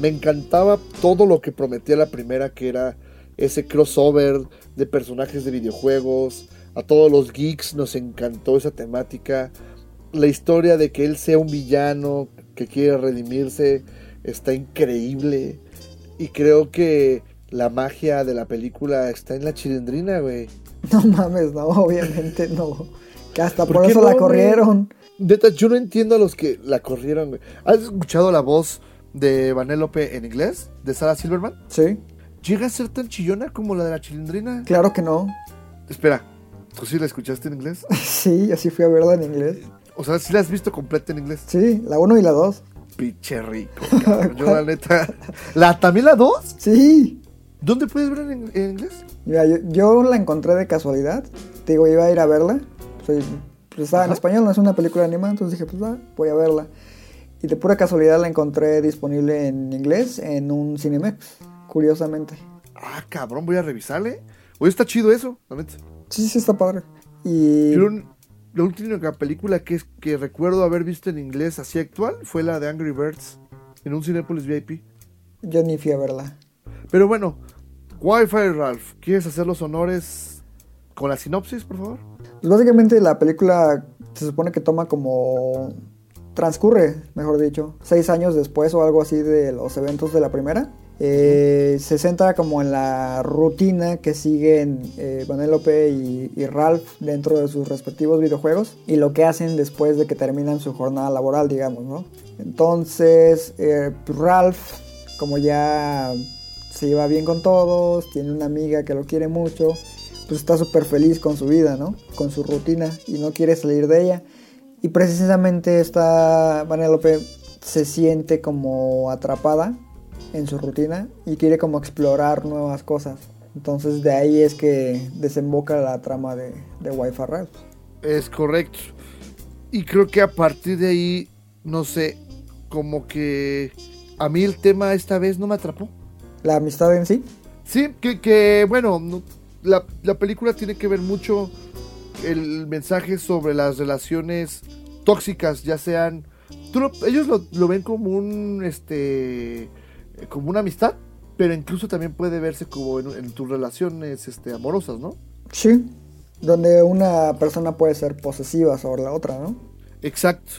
Me encantaba todo lo que prometía la primera, que era ese crossover de personajes de videojuegos. A todos los geeks nos encantó esa temática. La historia de que él sea un villano que quiere redimirse está increíble. Y creo que la magia de la película está en la chilindrina, güey. No mames, no, obviamente no. Que hasta ¿Por por, eso no, la corrieron. Neta, yo no entiendo a los que la corrieron, güey. ¿Has escuchado la voz de Vanellope en inglés? ¿De Sarah Silverman? Sí, ¿Llega a ser tan chillona como la de la chilindrina? claro que no. Espera, ¿tú sí la escuchaste en inglés? [laughs] Sí, así fui a verla en inglés. O sea, ¿sí la has visto completa en inglés? Sí, la 1 y la 2. Pinche rico, cabrón. Yo la neta... ¿La, ¿También la 2? Sí. ¿Dónde puedes ver en, en inglés? Mira, yo, yo la encontré de casualidad. Te digo, iba a ir a verla. Soy, pues estaba en español, no es una película animada, entonces dije, pues va, voy a verla. Y de pura casualidad la encontré disponible en inglés en un Cinemex, curiosamente. Ah, cabrón, voy a revisarle. Oye, está chido eso, la neta. Sí, sí, está padre. Y Yo, la última película que recuerdo haber visto en inglés así actual fue la de Angry Birds en un Cinepolis VIP. yo ni fui a verla. Pero bueno, Wi-Fi Ralph, ¿quieres hacer los honores con la sinopsis, por favor? Pues básicamente la película se supone que toma como... transcurre, mejor dicho, seis años después o algo así de los eventos de la primera. Eh, se centra como en la rutina que siguen eh, y Ralph dentro de sus respectivos videojuegos y lo que hacen después de que terminan su jornada laboral, digamos, ¿no? Entonces, eh, Ralph, como ya se lleva bien con todos, tiene una amiga que lo quiere mucho, pues está súper feliz con su vida, ¿no? Con su rutina y no quiere salir de ella. Y precisamente esta Vanellope se siente como atrapada en su rutina y quiere como explorar nuevas cosas. Entonces de ahí es que desemboca la trama de, de Wi-Fi Ralph. Es correcto. Y creo que a partir de ahí, no sé, como que a mí el tema esta vez no me atrapó. La amistad en sí. Sí, que, que, bueno, no- la, la película tiene que ver mucho el mensaje sobre las relaciones tóxicas, ya sean... tú lo- ellos lo, lo ven como un, este, como una amistad, pero incluso también puede verse como en, en tus relaciones este, amorosas, ¿no? Sí. Donde una persona puede ser posesiva sobre la otra, ¿no? Exacto.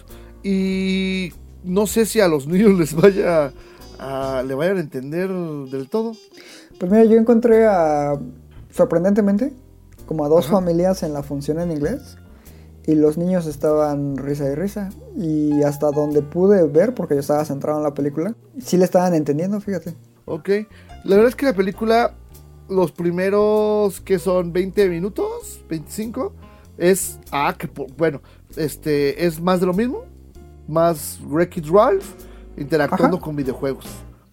Y no sé si a los niños les vaya a, le vayan a entender del todo. Pues mira, yo encontré a, sorprendentemente, como a dos Ajá. familias en la función en inglés. Y los niños estaban risa y risa. Y hasta donde pude ver, porque yo estaba centrado en la película, sí le estaban entendiendo, fíjate. Ok. La verdad es que la película, los primeros que son 20 minutos, 25, es. Ah, que bueno, este es más de lo mismo. Más Wreck-It Ralph interactuando Ajá. con videojuegos.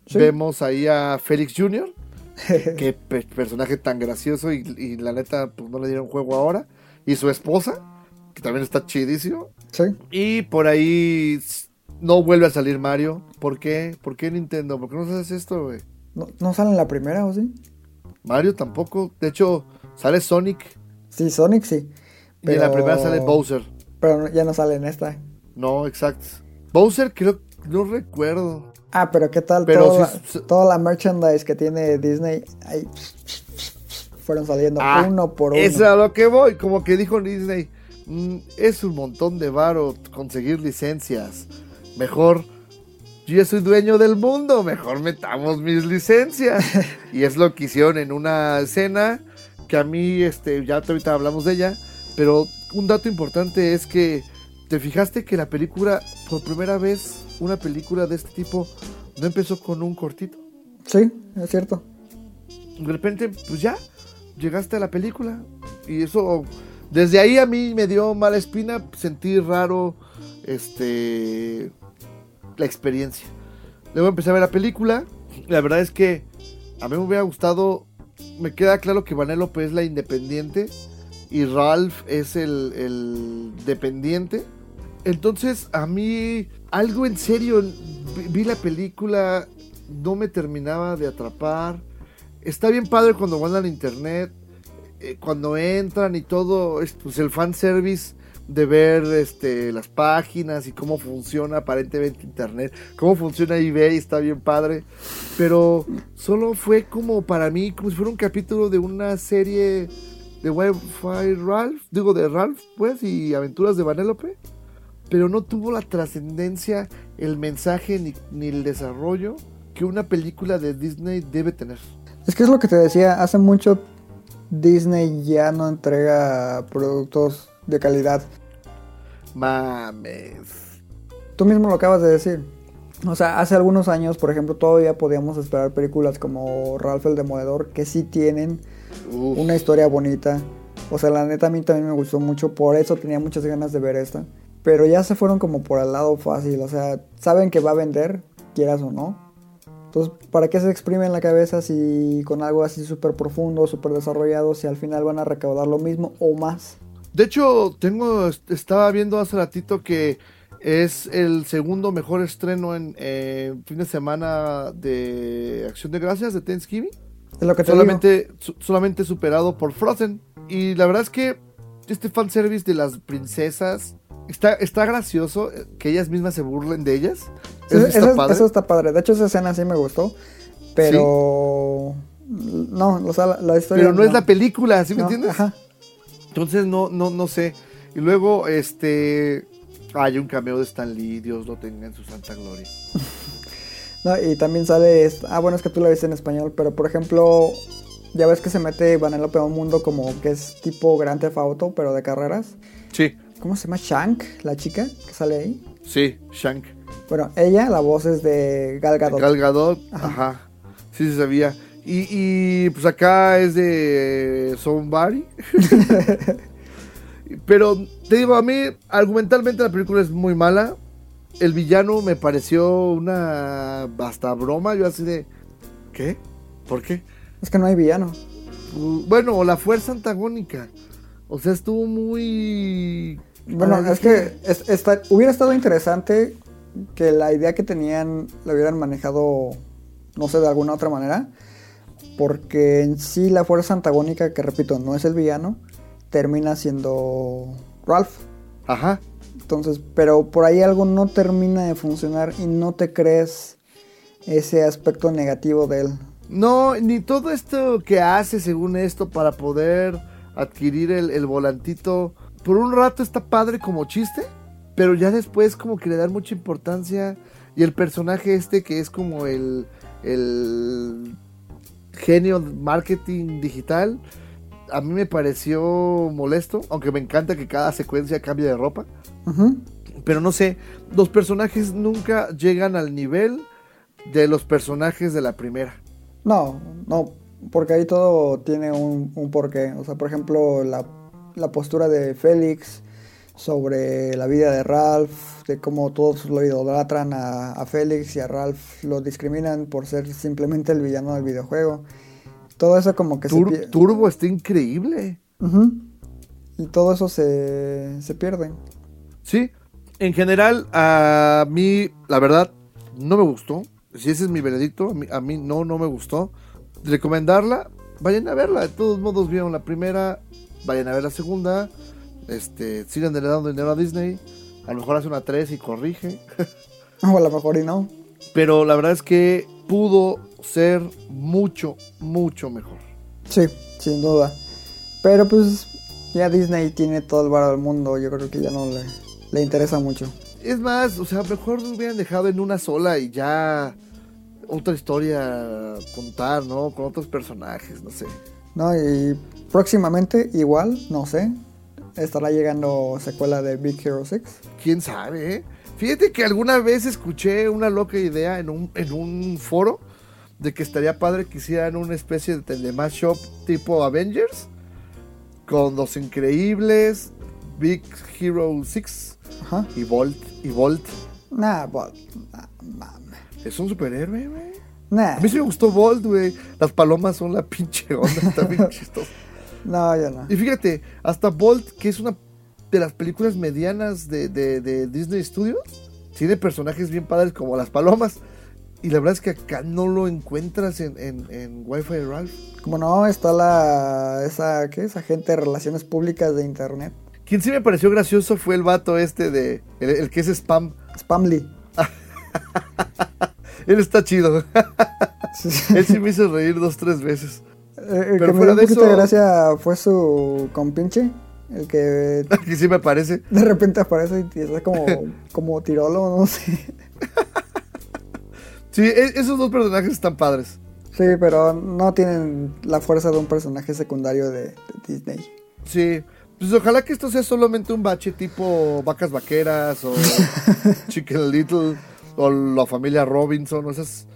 Sí. Vemos ahí a Félix Jr., [laughs] qué pe- personaje tan gracioso y, y la neta, pues no le dieron juego ahora. Y su esposa, que también está chidísimo. Sí. Y por ahí no vuelve a salir Mario. ¿Por qué? ¿Por qué Nintendo? ¿Por qué no haces esto, güey? ¿No, ¿No sale en la primera o sí? Mario tampoco. De hecho, sale Sonic. Sí, Sonic sí. Y en la primera sale Bowser. Pero ya no sale en esta. No, exacto. Bowser creo no recuerdo. Ah, pero ¿qué tal Pero toda, sí, la, toda la merchandise que tiene Disney? Fueron saliendo Ah, uno por uno. Es a lo que voy, como que dijo Disney, "Mm, es un montón de varo conseguir licencias. Mejor, yo ya soy dueño del mundo, mejor metamos mis licencias. [laughs] y es lo que hicieron en una escena que a mí, este, ya ahorita hablamos de ella, pero un dato importante es que, ¿te fijaste que la película, por primera vez, una película de este tipo, no empezó con un cortito? Sí, es cierto. de repente, pues ya, llegaste a la película. Y eso, desde ahí a mí me dio mala espina, sentí raro, este, la experiencia. Luego empecé a ver la película. La verdad es que a mí me hubiera gustado, me queda claro que Vanellope es la independiente y Ralph es el, el dependiente. Entonces, a mí, algo en serio, vi, la película, no me terminaba de atrapar. Está bien padre cuando van al internet, eh, cuando entran y todo, es, pues el fanservice de ver este, las páginas y cómo funciona aparentemente internet, cómo funciona eBay, está bien padre. Pero solo fue como para mí, como si fuera un capítulo de una serie de Wi-Fi Ralph, digo de Ralph, pues, y aventuras de Vanellope pero no tuvo la trascendencia, el mensaje ni, ni el desarrollo que una película de Disney debe tener. Es que es lo que te decía, hace mucho Disney ya no entrega productos de calidad. Mames. Tú mismo lo acabas de decir. O sea, hace algunos años, por ejemplo, todavía podíamos esperar películas como Ralph el Demoledor que sí tienen Uf. una historia bonita. O sea, la neta a mí también me gustó mucho, por eso tenía muchas ganas de ver esta. Pero ya se fueron como por el lado fácil, o sea, saben que va a vender, quieras o no. Entonces, ¿para qué se exprimen la cabeza si con algo así súper profundo, súper desarrollado, si al final van a recaudar lo mismo o más? De hecho, tengo, estaba viendo hace ratito que es el segundo mejor estreno en eh, fin de semana de Acción de Gracias de Thanksgiving. Es lo que te. Solamente, su- solamente superado por Frozen. Y la verdad es que este fanservice de las princesas está, está gracioso eh, que ellas mismas se burlen de ellas. Eso está eso, padre. eso está padre. De hecho, esa escena sí me gustó. Pero. No, o sea, la, la historia. Pero no, es la película, ¿sí me entiendes? Ajá. Entonces no, no, no sé. Y luego, este. Hay un cameo de Stan Lee, Dios lo tenga en su santa gloria. [laughs] No, y también sale. Ah, bueno, es que tú la viste en español. Pero por ejemplo, ya ves que se mete Vanellope a un mundo como que es tipo Grand Theft Auto, pero de carreras. Sí, ¿Cómo se llama? Shank, la chica que sale ahí. sí, Shank. Bueno, ella, la voz es de Gal Gadot. Gal Gadot, ajá. Sí se sabía. Y, y, pues acá es de Somebody. [laughs] Pero te digo, a mí argumentalmente la película es muy mala. El villano me pareció una hasta broma. Yo así de. ¿Qué? ¿Por qué? Es que no hay villano. Uh, Bueno, la fuerza antagónica. O sea, estuvo muy. Bueno, es que es- está- hubiera estado interesante que la idea que tenían la hubieran manejado, no sé, de alguna otra manera. Porque en sí la fuerza antagónica, que repito, no es el villano, termina siendo Ralph. Ajá. Entonces, pero por ahí algo no termina de funcionar y no te crees ese aspecto negativo de él. No, ni todo esto que hace según esto para poder adquirir el, el volantito. Por un rato está padre como chiste, pero ya después como que le dan mucha importancia. Y el personaje este que es como el, el genio de marketing digital, a mí me pareció molesto, aunque me encanta que cada secuencia cambie de ropa. Pero no sé, los personajes nunca llegan al nivel de los personajes de la primera. No, no, porque ahí todo tiene un, un porqué. O sea, por ejemplo, la, la postura de Félix sobre la vida de Ralph, de cómo todos lo idolatran a, a Félix y a Ralph lo discriminan por ser simplemente el villano del videojuego. Todo eso como que Tur- se. Turbo está increíble. Y todo eso se, se pierde. Sí, en general, a mí, la verdad, no me gustó. Si ese es mi veredicto, a mí, a mí no, no me gustó. Recomendarla, vayan a verla. De todos modos, vieron la primera, vayan a ver la segunda. Este, sigan dando dinero a Disney. A lo mejor hace una 3 y corrige. [laughs] O a lo mejor y no. pero la verdad es que pudo ser mucho, mucho mejor. Sí, sin duda. Pero pues ya Disney tiene todo el varo del mundo, yo creo que ya no le, le interesa mucho. Es más, o sea, mejor lo hubieran dejado en una sola y ya otra historia contar, ¿no? Con otros personajes, no sé. No, y próximamente igual, no sé, estará llegando secuela de Big Hero 6. ¿Quién sabe, eh? Fíjate que alguna vez escuché una loca idea en un, en un foro de que estaría padre que hicieran una especie de, de mashup tipo Avengers con Los Increíbles, Big Hero 6 Ajá. y Volt. Y Volt. Nah, Bolt. Nah, mames. Es un superhéroe, güey. Nah. A mí sí me gustó Volt, güey. Las palomas son la pinche onda, está bien [laughs] chistoso. No, ya no. Y fíjate, hasta Bolt, que es una de las películas medianas de, de- de Disney Studios, tiene personajes bien padres como las palomas. Y la verdad es que acá no lo encuentras en, en, en Wi-Fi Ralph. Como no, está la. Esa. ¿Qué es? Agente de relaciones públicas de internet. Quien sí me pareció gracioso fue el vato este de. El, el que es spam. Spamly. [laughs] Él está chido. Sí, sí. Él sí me hizo reír dos, tres veces. Eh, El Pero que me fuera dio un de eso- gracia fue su compinche. El que [laughs] Que sí me parece. de repente aparece y está como, [laughs] como tirolo, no sé. Sí, e- esos dos personajes están padres. Sí, pero no tienen la fuerza de un personaje secundario de, de Disney. Sí. Pues ojalá que esto sea solamente un bache tipo Vacas Vaqueras o [laughs] Chicken Little o la familia Robinson o esas...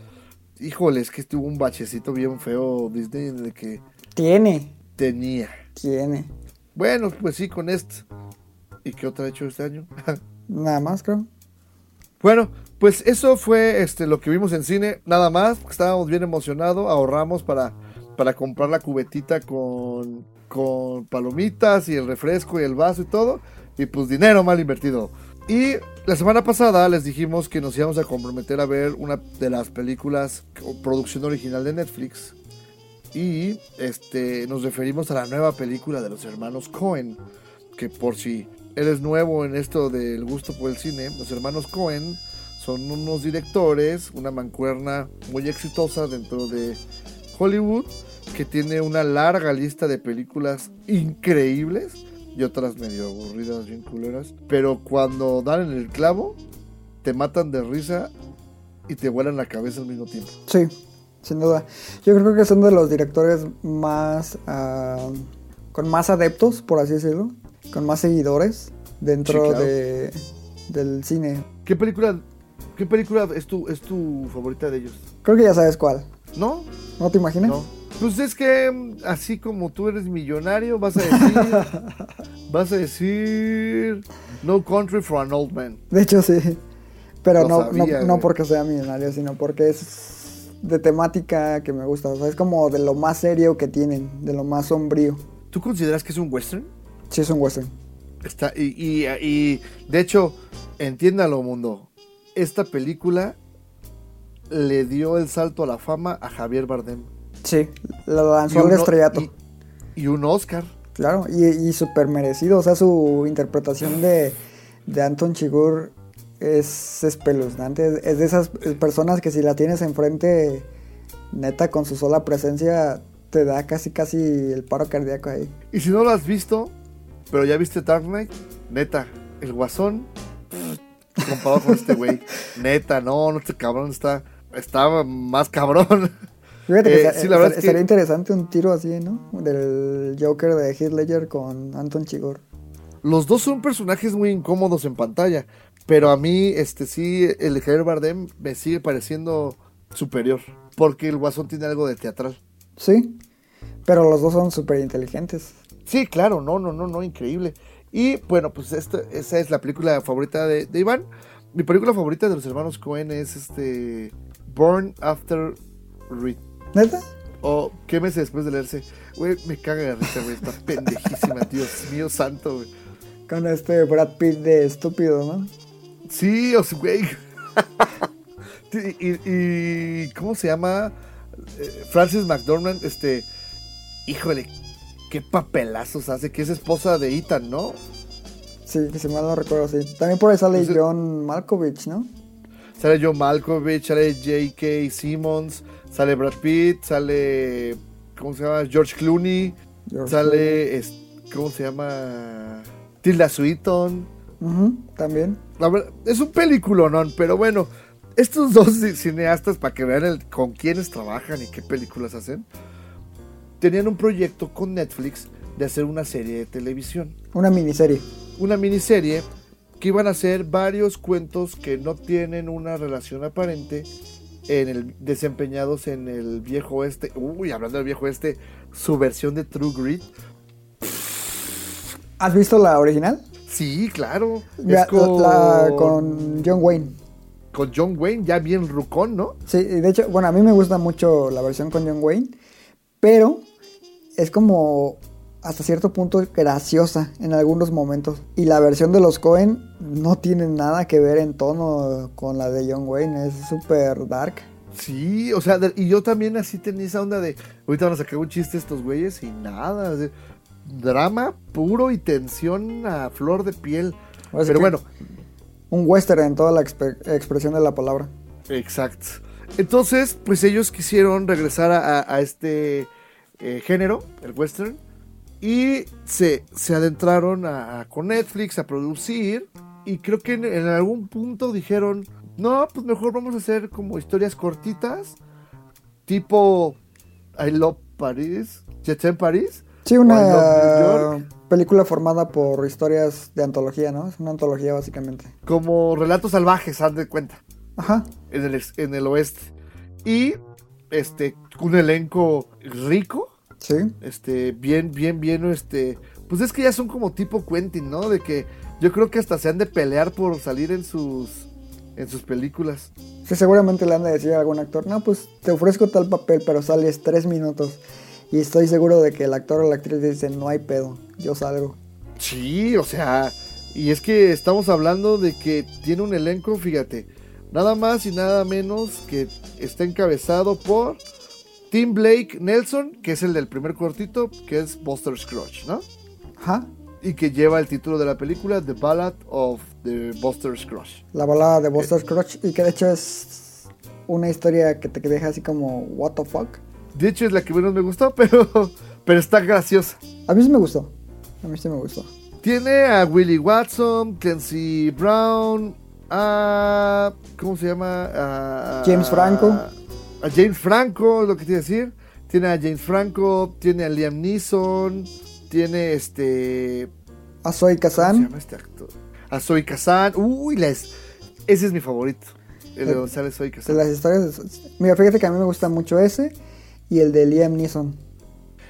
Híjole, es que tuvo un bachecito bien feo Disney en el que Tiene, tenía. tiene. Bueno, pues sí, con esto. ¿Y qué otra ha hecho este año? [laughs] Nada más, creo. Bueno, pues eso fue este, lo que vimos en cine, nada más, estábamos bien emocionados, ahorramos para, para comprar la cubetita con, con palomitas y el refresco y el vaso y todo, y pues dinero mal invertido. Y la semana pasada les dijimos que nos íbamos a comprometer a ver una de las películas o producción original de Netflix. Y este, nos referimos a la nueva película de los hermanos Cohen, que por si eres nuevo en esto del gusto por el cine, los hermanos Cohen son unos directores, una mancuerna muy exitosa dentro de Hollywood, que tiene una larga lista de películas increíbles y otras medio aburridas, bien culeras. Pero cuando dan en el clavo, te matan de risa y te vuelan la cabeza al mismo tiempo. Sí, sin duda. Yo creo que son de los directores más. ah, con más adeptos, por así decirlo. Con más seguidores dentro Sí, claro. de, del cine. ¿Qué película, qué película es tu, es tu favorita de ellos? Creo que ya sabes cuál. ¿No? ¿No te imaginas? No. Pues es que así como tú eres millonario, vas a decir. [laughs] vas a decir. No Country for an Old Man. De hecho, sí. Pero no, sabía, no, no porque sea millonario, sino porque es de temática que me gusta. O sea, es como de lo más serio que tienen, de lo más sombrío. ¿Tú consideras que es un western? Sí, es un western. Está, y, y, y, de hecho, entiéndalo, mundo. Esta película le dio el salto a la fama a Javier Bardem. Sí, lo lanzó al estrellato. Y, y un Oscar. Claro, y, y súper merecido. O sea, su interpretación de, de Anton Chigurh es espeluznante. Es, es de esas personas que si la tienes enfrente, neta, con su sola presencia, te da casi, casi el paro cardíaco ahí. Y si no lo has visto, pero ya viste Dark Knight, neta, el guasón, comparado con este güey, [laughs] neta, no, no, este cabrón está, está más cabrón. Fíjate que Eh, se- sí, la verdad se- es que- sería interesante un tiro así, ¿no? Del Joker de Heath Ledger con Anton Chigurh. Los dos son personajes muy incómodos en pantalla, pero a mí, este sí, el de Javier Bardem me sigue pareciendo superior, porque el guasón tiene algo de teatral. Sí, pero los dos son súper inteligentes. Sí, claro, no, no, no, no, increíble. Y bueno, pues esta, esa es la película favorita de, de Iván. Mi película favorita de los hermanos Cohen es este Born After Read. ¿Neta? O qué meses después de leerse. Güey, me caga de risa, güey. Está pendejísima, Dios mío santo, güey. Con este Brad Pitt de estúpido, ¿no? Sí, o sea, güey. [laughs] y, y- y- ¿cómo se llama? Eh, Francis McDormand, este, híjole, qué papelazos hace, que es esposa de Ethan, ¿no? Sí, que si mal no recuerdo, sí. También por ahí sale Entonces- John Malkovich, ¿no? Sale John Malkovich, sale J.K. Simmons, sale Brad Pitt, sale. ¿Cómo se llama? George Clooney. George sale. es- ¿Cómo se llama? Tilda Swinton. Ujú, también. La verdad, es un peliculón, pero bueno. Estos [laughs] dos ci- cineastas, para que vean el- con quiénes trabajan y qué películas hacen, tenían un proyecto con Netflix de hacer una serie de televisión. Una miniserie. una miniserie que iban a ser varios cuentos que no tienen una relación aparente en el desempeñados en el viejo oeste. Uy, hablando del viejo oeste, su versión de True Grit. ¿Has visto la original? Sí, claro. Ya, es con, la- con John Wayne. con John Wayne, ya bien rucón, ¿no? Sí, de hecho, bueno, a mí me gusta mucho la versión con John Wayne, pero es como hasta cierto punto graciosa en algunos momentos. Y la versión de los Cohen no tiene nada que ver en tono con la de John Wayne, es súper dark. Sí, o sea, y yo también así tenía esa onda de, ahorita van a sacar un chiste estos güeyes y nada, drama puro y tensión a flor de piel. Pero bueno, Un western en toda la expresión de la palabra. Exacto. Entonces, pues ellos quisieron regresar a este eh, género, el western, y se, se adentraron a, a- con Netflix a producir, y creo que en, en algún punto dijeron, no, pues mejor vamos a hacer como historias cortitas, tipo I Love Paris, en Paris. Sí, una película formada por historias de antología, ¿no? Es una antología básicamente. como relatos salvajes, haz de cuenta. Ajá. en el, en el oeste. Y este, un elenco rico, Sí. este, bien, bien, bien, este, pues es que ya son como tipo Quentin, ¿no? De que yo creo que hasta se han de pelear por salir en sus, en sus películas. Sí, seguramente le han de decir a algún actor, no, pues te ofrezco tal papel, pero sales tres minutos. Y estoy seguro de que el actor o la actriz dice, no hay pedo, yo salgo. Sí, o sea, y es que estamos hablando de que tiene un elenco, fíjate, nada más y nada menos que está encabezado por Tim Blake Nelson, que es el del primer cortito, que es Buster Scrooge, ¿no? Ajá. y que lleva el título de la película The Ballad of the Buster Scrooge. La balada de Buster Scrooge, y que de hecho es una historia que te deja así como, what the fuck. De hecho es la que menos me gustó, [laughs] pero, pero está graciosa. A mí sí me gustó. A mí sí me gustó. Tiene a Willie Watson, Clancy Brown, a... ¿Cómo se llama? A- James Franco. A James Franco, es lo que te iba a decir. Tiene a James Franco, tiene a Liam Neeson, tiene este... A Zoe ¿Cómo se Kazan. llama este actor? A Zoe Kazan. Uy, la es- ese es mi favorito. El de donde sale Zoe De Kazan. las historias. de- Mira, fíjate que a mí me gusta mucho ese y el de Liam Neeson.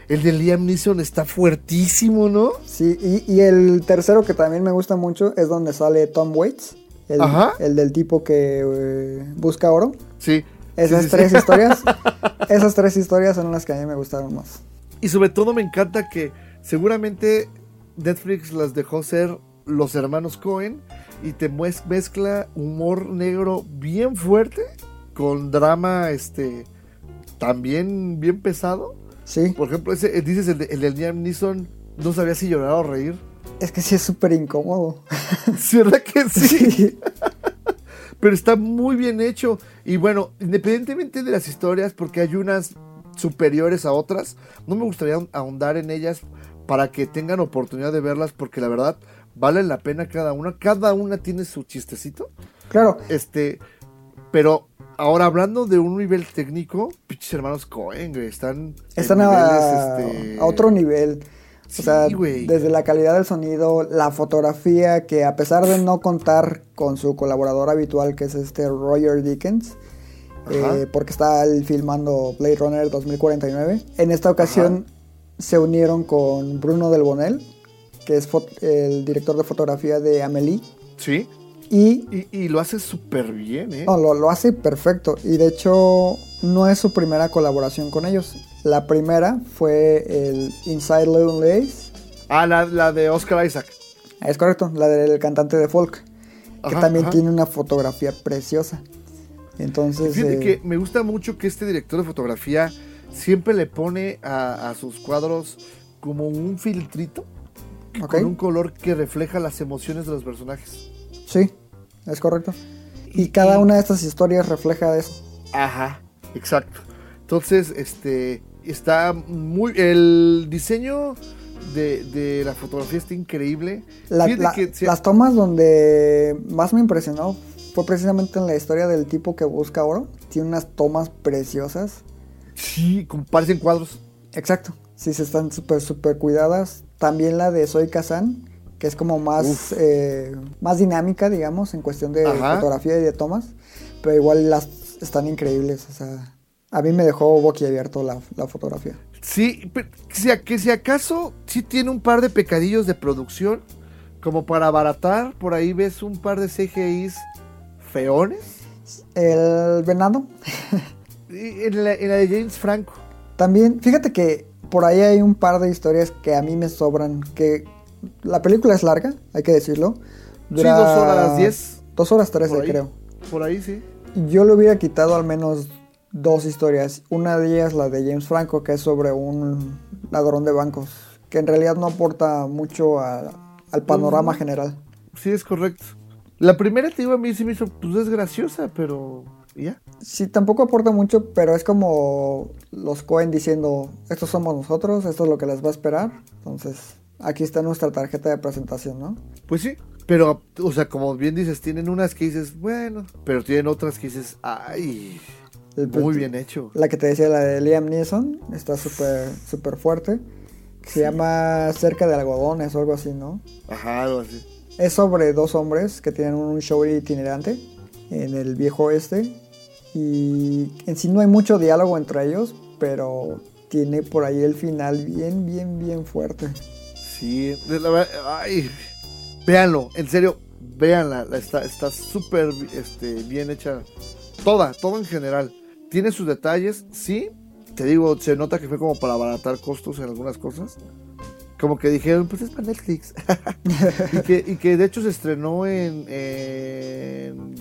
El de Liam Neeson está fuertísimo, ¿no? Sí, y, y el tercero que también me gusta mucho es donde sale Tom Waits, el, Ajá. el del tipo que eh, busca oro. Sí. Esas Sí, sí, sí. tres historias, [laughs] esas tres historias son las que a mí me gustaron más. Y sobre todo me encanta que seguramente Netflix las dejó ser los hermanos Cohen y te mezcla humor negro bien fuerte con drama este también bien pesado. Sí, Por ejemplo, ese eh, dices el de, el de Liam Neeson no sabía si llorar o reír. es que sí es súper incómodo. ¿Sí, [laughs] ¿Verdad que sí? Sí. [laughs] pero está muy bien hecho. Y bueno, independientemente de las historias, porque hay unas superiores a otras, no me gustaría ahondar en ellas para que tengan oportunidad de verlas, porque la verdad valen la pena cada una. Cada una tiene su chistecito. Claro, Este, pero ahora hablando de un nivel técnico, pinches hermanos Cohen, güey, están están a, niveles, este, a otro nivel. O sea, desde la calidad del sonido, la fotografía, que a pesar de no contar con su colaborador habitual, que es este Roger Dickens, eh, porque está él filmando Blade Runner 2049, en esta ocasión se unieron con Bruno Del Bonel, que es el director de fotografía de Amelie, Sí, y y, y lo hace súper bien, ¿eh? no, lo, lo hace perfecto. Y de hecho, no es su primera colaboración con ellos. La primera fue el Inside Little Lace. Ah, la, la de Oscar Isaac. Es correcto, la del cantante de folk. Que también ajá. tiene una fotografía preciosa. Entonces, Fíjate eh, que me gusta mucho que este director de fotografía siempre le pone a, a sus cuadros como un filtrito ok, con un color que refleja las emociones de los personajes. sí, es correcto. Y cada una de estas historias refleja eso. Ajá, exacto. Entonces, este, está muy, el diseño de, de la fotografía está increíble. La- Fíjate la- que se- Las tomas donde más me impresionó fue precisamente en la historia del tipo que busca oro. Tiene unas tomas preciosas. sí, como parecen cuadros. Exacto. Sí, se están súper, súper cuidadas. También la de Soy Kazan, que es como más, eh, más dinámica, digamos, en cuestión de Ajá. fotografía y de tomas. Pero igual las están increíbles. O sea, a mí me dejó boquiabierto la, la fotografía. Sí, pero que si, acaso sí tiene un par de pecadillos de producción, como para abaratar, por ahí ves un par de CGIs feones. El venado. En la, en la de James Franco. También, fíjate que por ahí hay un par de historias que a mí me sobran. Que la película es larga, hay que decirlo. Sí, dos horas diez. Dos horas trece, Por ahí. creo. Por ahí sí. Yo le hubiera quitado al menos dos historias. Una de ellas, la de James Franco, que es sobre un ladrón de bancos. Que en realidad no aporta mucho a- al panorama general. Sí, es correcto. La primera, te digo, a mí sí me hizo, pues es graciosa, pero ¿y ya. Sí, tampoco aporta mucho, pero es como los Cohen diciendo, estos somos nosotros, esto es lo que les va a esperar. Entonces, aquí está nuestra tarjeta de presentación, ¿no? Pues sí, pero, o sea, como bien dices, tienen unas que dices, bueno, pero tienen otras que dices, ay, muy bien hecho. La que te decía, la de Liam Neeson, está súper súper fuerte. que Se llama Cerca de algodones o algo así, ¿no? Ajá, algo así. Es sobre dos hombres que tienen un show itinerante en el viejo oeste. Y en sí no hay mucho diálogo entre ellos, pero tiene por ahí el final bien, bien, bien fuerte. Sí, la verdad, ay, véanlo, en serio, véanla, la- está está súper este, bien hecha, toda, todo en general. Tiene sus detalles, sí, te digo, se nota que fue como para abaratar costos en algunas cosas. Como que dijeron, pues es para Netflix. [laughs] y, que, y que de hecho se estrenó en, en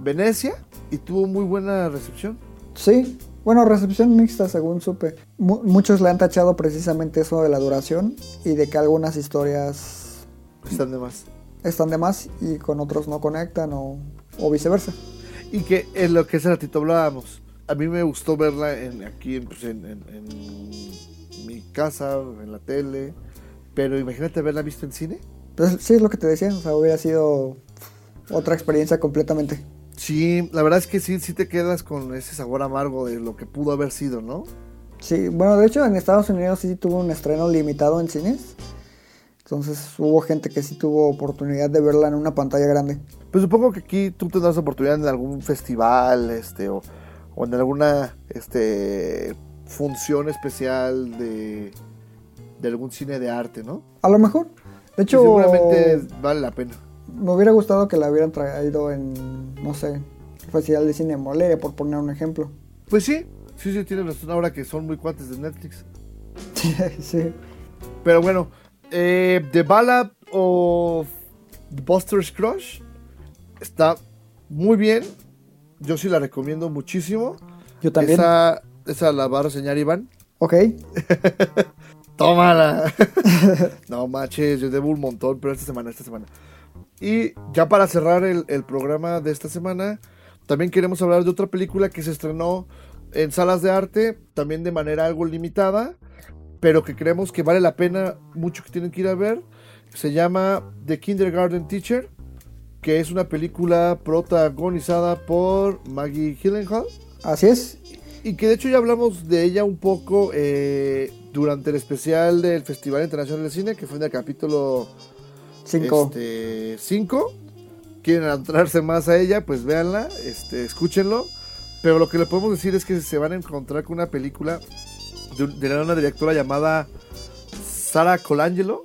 Venecia y tuvo muy buena recepción. Sí, bueno, recepción mixta según supe. Mu- muchos le han tachado precisamente eso de la duración y de que algunas historias Están de más. están de más y con otros no conectan o, o viceversa. Y que en lo que hace ratito hablábamos, a mí me gustó verla en, aquí en, pues, en, en- en mi casa, en la tele, pero imagínate haberla visto en cine. Pues sí, es lo que te decía, o sea, hubiera sido otra experiencia completamente. Sí, la verdad es que sí, sí te quedas con ese sabor amargo de lo que pudo haber sido, ¿no? Sí, bueno, de hecho en Estados Unidos sí tuvo un estreno limitado en cines. Entonces hubo gente que sí tuvo oportunidad de verla en una pantalla grande. Pues supongo que aquí tú tendrás oportunidad en algún festival, este, o, o en alguna, este, función especial de, de algún cine de arte, ¿no? A lo mejor. De Y hecho, seguramente vale la pena. me hubiera gustado que la hubieran traído en, no sé, Festival de Cine de Morelia, por poner un ejemplo. Pues sí, sí, sí, tienes razón ahora que son muy cuates de Netflix. [laughs] sí. Pero bueno, eh, The Ballad of Buster's Crush está muy bien. Yo sí la recomiendo muchísimo. Yo también. Esa, esa la va a reseñar Iván. Ok. [laughs] Tómala. [laughs] no manches, yo debo un montón, pero esta semana, esta semana. Y ya para cerrar el, el programa de esta semana, también queremos hablar de otra película que se estrenó en salas de arte, también de manera algo limitada, pero que creemos que vale la pena mucho que tienen que ir a ver. Se llama The Kindergarten Teacher, que es una película protagonizada por Maggie Gyllenhaal Así es. y que de hecho ya hablamos de ella un poco eh, durante el especial del Festival Internacional de Cine, que fue en el capítulo Cinco. 5. Quieren adentrarse más a ella, pues véanla, este, escúchenlo. Pero lo que le podemos decir es que se van a encontrar con una película de, de una directora llamada Sara Colangelo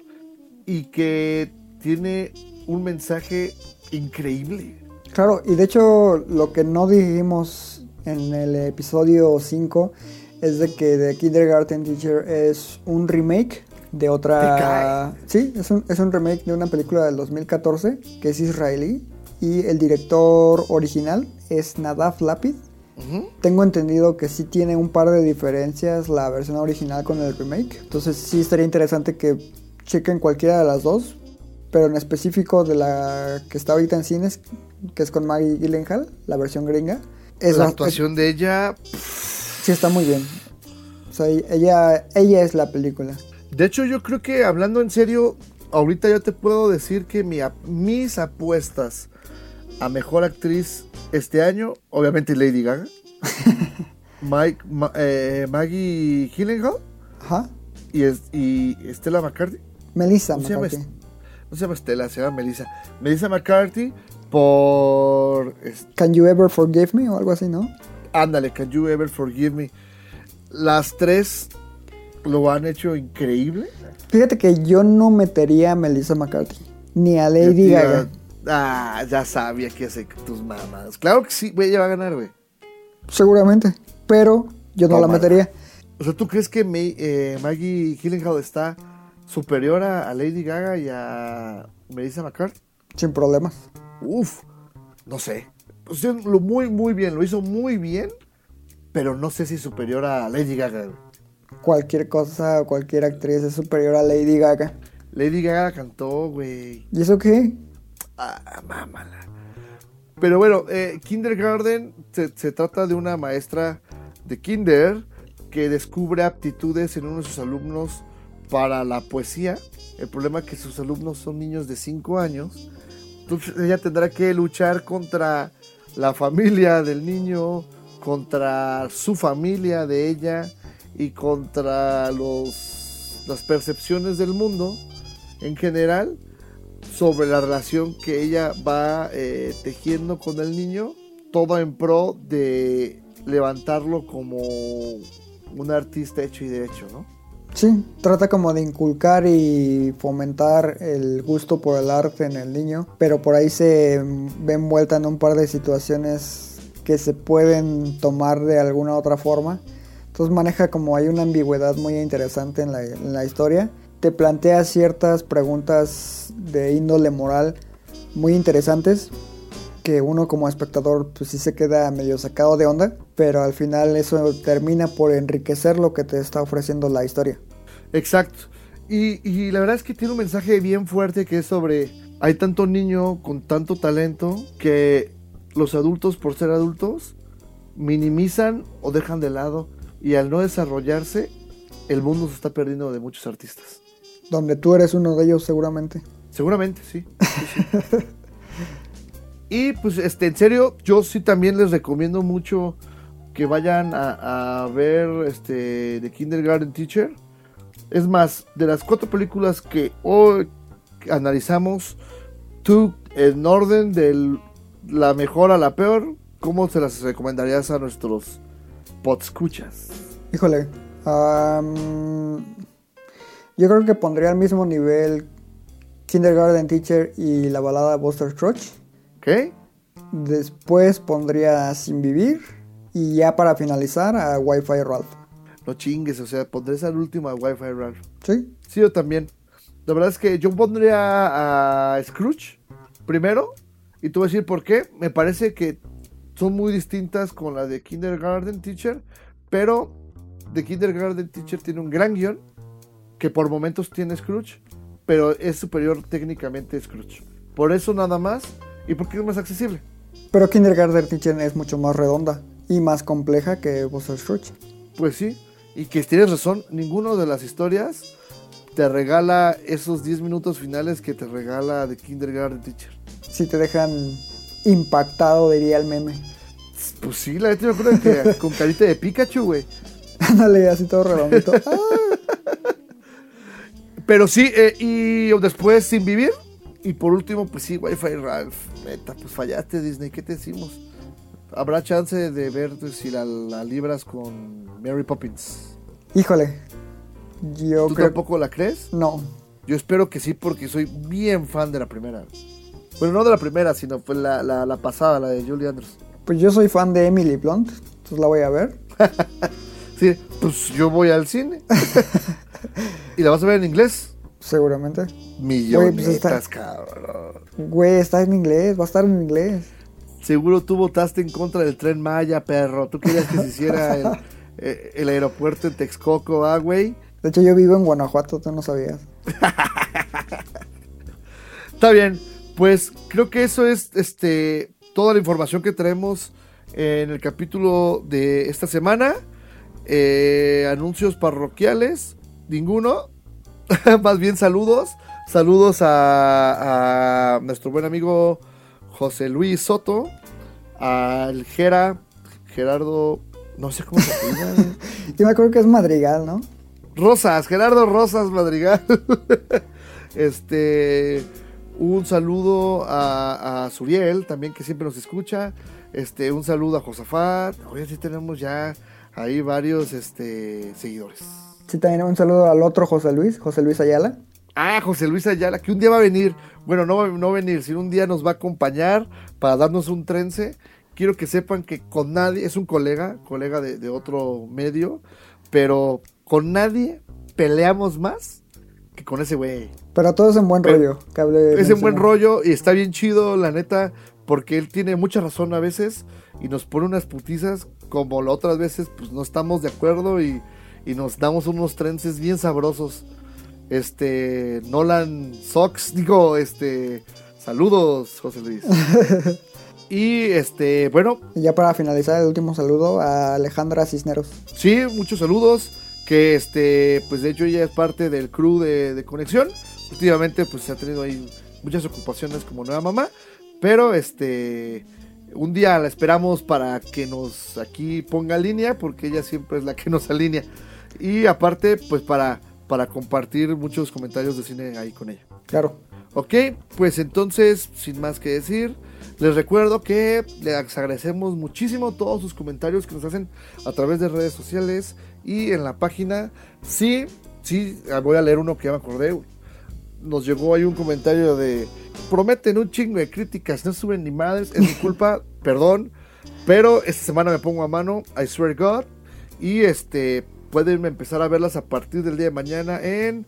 y que tiene un mensaje increíble. Claro, y de hecho lo que no dijimos en el episodio 5 es de que The Kindergarten Teacher es un remake de otra... Sí, es un, es un remake de una película del 2014 que es israelí y el director original es Nadav Lapid. Tengo entendido que sí tiene un par de diferencias la versión original con el remake. Entonces sí estaría interesante que chequen cualquiera de las dos. Pero en específico de la que está ahorita en cines, que es con Maggie Gyllenhaal, la versión gringa. Es la actuación de ella. sí está muy bien. O sea, ella, ella es la película. De hecho, yo creo que hablando en serio, ahorita ya te puedo decir que mi mis apuestas a mejor actriz este año, obviamente Lady Gaga, [laughs] Mike, Ma- eh, Maggie Gyllenhaal Ajá. y, es- y Stella McCarthy. Melissa ¿Cómo se llama McCarthy. No se llama Stella, se llama Melissa. Melissa McCarthy por... Can You Ever Forgive Me o algo así, ¿no? Ándale, Can You Ever Forgive Me. Las tres lo han hecho increíble. Fíjate que yo no metería a Melissa McCarthy, ni a Lady Gaga. Ah, ya sabía que hace tus mamás. Claro que sí, güey, ella va a ganar, güey. Seguramente, pero yo no la metería. O sea, ¿tú crees que May- eh, Maggie Gyllenhaal está superior a, a Lady Gaga y a Melissa McCarthy? Sin problemas. Uf, no sé. O sea, lo muy, muy bien, lo hizo muy bien, pero no sé si superior a Lady Gaga. Cualquier cosa, cualquier actriz es superior a Lady Gaga. Lady Gaga cantó, güey. ¿Y eso qué? Ah, mámala. Pero bueno, eh, Kindergarten se, se trata de una maestra de kinder que descubre aptitudes en uno de sus alumnos para la poesía. El problema es que sus alumnos son niños de 5 años. Entonces ella tendrá que luchar contra la familia del niño, contra su familia de ella y contra los, las percepciones del mundo en general sobre la relación que ella va eh, tejiendo con el niño, todo en pro de levantarlo como un artista hecho y derecho, ¿no? Sí, trata como de inculcar y fomentar el gusto por el arte en el niño, pero por ahí se ve envuelta en un par de situaciones que se pueden tomar de alguna otra forma. Entonces maneja como hay una ambigüedad muy interesante en la, en la historia. Te plantea ciertas preguntas de índole moral muy interesantes que uno como espectador pues sí se queda medio sacado de onda, pero al final eso termina por enriquecer lo que te está ofreciendo la historia. Exacto. Y, y la verdad es que tiene un mensaje bien fuerte que es sobre, hay tanto niño con tanto talento que los adultos por ser adultos minimizan o dejan de lado y al no desarrollarse el mundo se está perdiendo de muchos artistas. Donde tú eres uno de ellos seguramente. Seguramente, sí. sí, sí. [laughs] y pues, este, en serio, yo sí también les recomiendo mucho que vayan a, ver este The Kindergarten Teacher. Es más, de las cuatro películas que hoy analizamos, tú en orden de la mejor a la peor, ¿cómo se las recomendarías a nuestros podscuchas? Híjole. yo creo que pondría al mismo nivel Kindergarten Teacher y la balada Buster Scrooge. ¿Ok? Después pondría Sin Vivir. Y ya para finalizar a Wi-Fi Ralph. No chingues, o sea, pondrás al último a Wi-Fi Ralph. ¿Sí? Sí, yo también. La verdad es que yo pondría a Scrooge primero. Y te voy a decir por qué. Me parece que son muy distintas con la de Kindergarten Teacher. Pero The Kindergarten Teacher tiene un gran guion. Que por momentos tiene Scrooge. Pero es superior técnicamente a Scrooge. Por eso nada más. Y porque es más accesible. Pero Kindergarten Teacher es mucho más redonda y más compleja que Buster Scrooge. Pues sí. Y que tienes razón. Ninguna de las historias te regala esos 10 minutos finales que te regala The Kindergarten Teacher. Si te dejan impactado, diría el meme. Pues sí, la neta me acuerdo que [laughs] con carita de Pikachu, güey. Ándale, así todo redondito. [laughs] Pero sí, eh, y después Sin Vivir. Y por último, pues sí, Wi-Fi Ralph. Neta, pues fallaste, Disney. ¿Qué te decimos? Habrá chance de ver pues, si la, la libras con Mary Poppins. Híjole. Yo ¿Tú creo tampoco la crees? No. Yo espero que sí, porque soy bien fan de la primera. Bueno, no de la primera, sino pues la, la, la pasada, la de Julie Andrews. Pues yo soy fan de Emily Blunt. Entonces la voy a ver. [laughs] Sí, pues yo voy al cine. [laughs] ¿Y la vas a ver en inglés? Seguramente. Millonetas, pues está- cabrón. Güey, está en inglés. Va a estar en inglés. Seguro tú votaste en contra del tren Maya, perro. Tú querías que se hiciera el, [laughs] eh, el aeropuerto en Texcoco, ah, güey. De hecho, yo vivo en Guanajuato. Tú no sabías. [laughs] Está bien. Pues creo que eso es este toda la información que traemos en el capítulo de esta semana. Eh, anuncios parroquiales, ninguno. [laughs] Más bien saludos. Saludos a, a nuestro buen amigo José Luis Soto, al Gera, Gerardo, no sé cómo se llama. [laughs] Yo me acuerdo que es Madrigal, ¿no? Rosas, Gerardo Rosas Madrigal. [laughs] este, un saludo a, a Suriel, también que siempre nos escucha. Este, un saludo a Josafat. Hoy sí tenemos ya ahí varios este, seguidores. Sí, también un saludo al otro José Luis, José Luis Ayala. Ah, José Luis Ayala, que un día va a venir. Bueno, no, va- no venir, sino un día nos va a acompañar para darnos un trence. Quiero que sepan que con nadie, es un colega, colega de, de otro medio, pero con nadie peleamos más que con ese güey. Pero todo es en buen Pero- rollo. Que hable Es en buen rollo y está bien chido, la neta, porque él tiene mucha razón a veces y nos pone unas putizas como las otras veces, pues no estamos de acuerdo y, y nos damos unos trences bien sabrosos. Este, Nolan Sox, [laughs] digo, este, saludos, José Luis. [laughs] y este, bueno, Y ya para finalizar, el último saludo a Alejandra Cisneros. Sí, muchos saludos. Que este, pues de hecho ella es parte del crew de, de Conexión. Últimamente, pues se ha tenido ahí muchas ocupaciones como nueva mamá. Pero este, un día la esperamos para que nos aquí ponga línea, porque ella siempre es la que nos alinea. Y aparte, pues para, para compartir muchos comentarios de cine ahí con ella. Claro. Ok, pues entonces, sin más que decir, les recuerdo que les agradecemos muchísimo todos sus comentarios que nos hacen a través de redes sociales y en la página. Sí, sí, ah, voy a leer uno que ya me acordé. Nos llegó ahí un comentario de prometen un chingo de críticas, no suben ni madres, es mi [laughs] culpa, perdón, pero esta semana me pongo a mano, I swear God, y este pueden empezar a verlas a partir del día de mañana en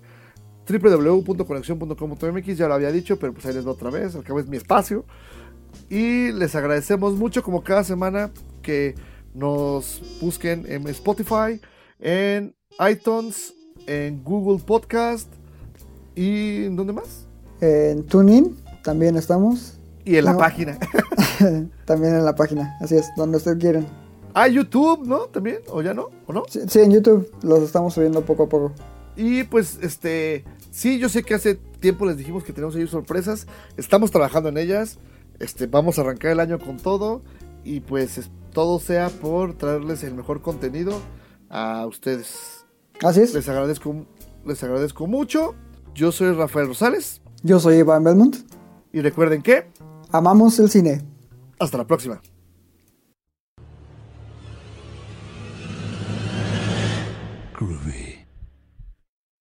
www.conexión.com.mx, ya lo había dicho, pero pues ahí les doy otra vez, al cabo es mi espacio. Y les agradecemos mucho como cada semana que nos busquen en Spotify, en iTunes, en Google Podcast y ¿en dónde más? En TuneIn también estamos. Y en la página. [laughs] también en la página. Así es, donde ustedes quieren. Ah, YouTube, ¿no? También, o ya no, o no. Sí, sí, en YouTube los estamos subiendo poco a poco. Y pues, este, sí, yo sé que hace tiempo les dijimos que tenemos ahí sorpresas. Estamos trabajando en ellas. Este, vamos a arrancar el año con todo. Y pues es- todo sea por traerles el mejor contenido a ustedes. Así es. Les agradezco, les agradezco mucho. Yo soy Rafael Rosales. Yo soy Iván Belmont. Y recuerden que Amamos el cine. hasta la próxima.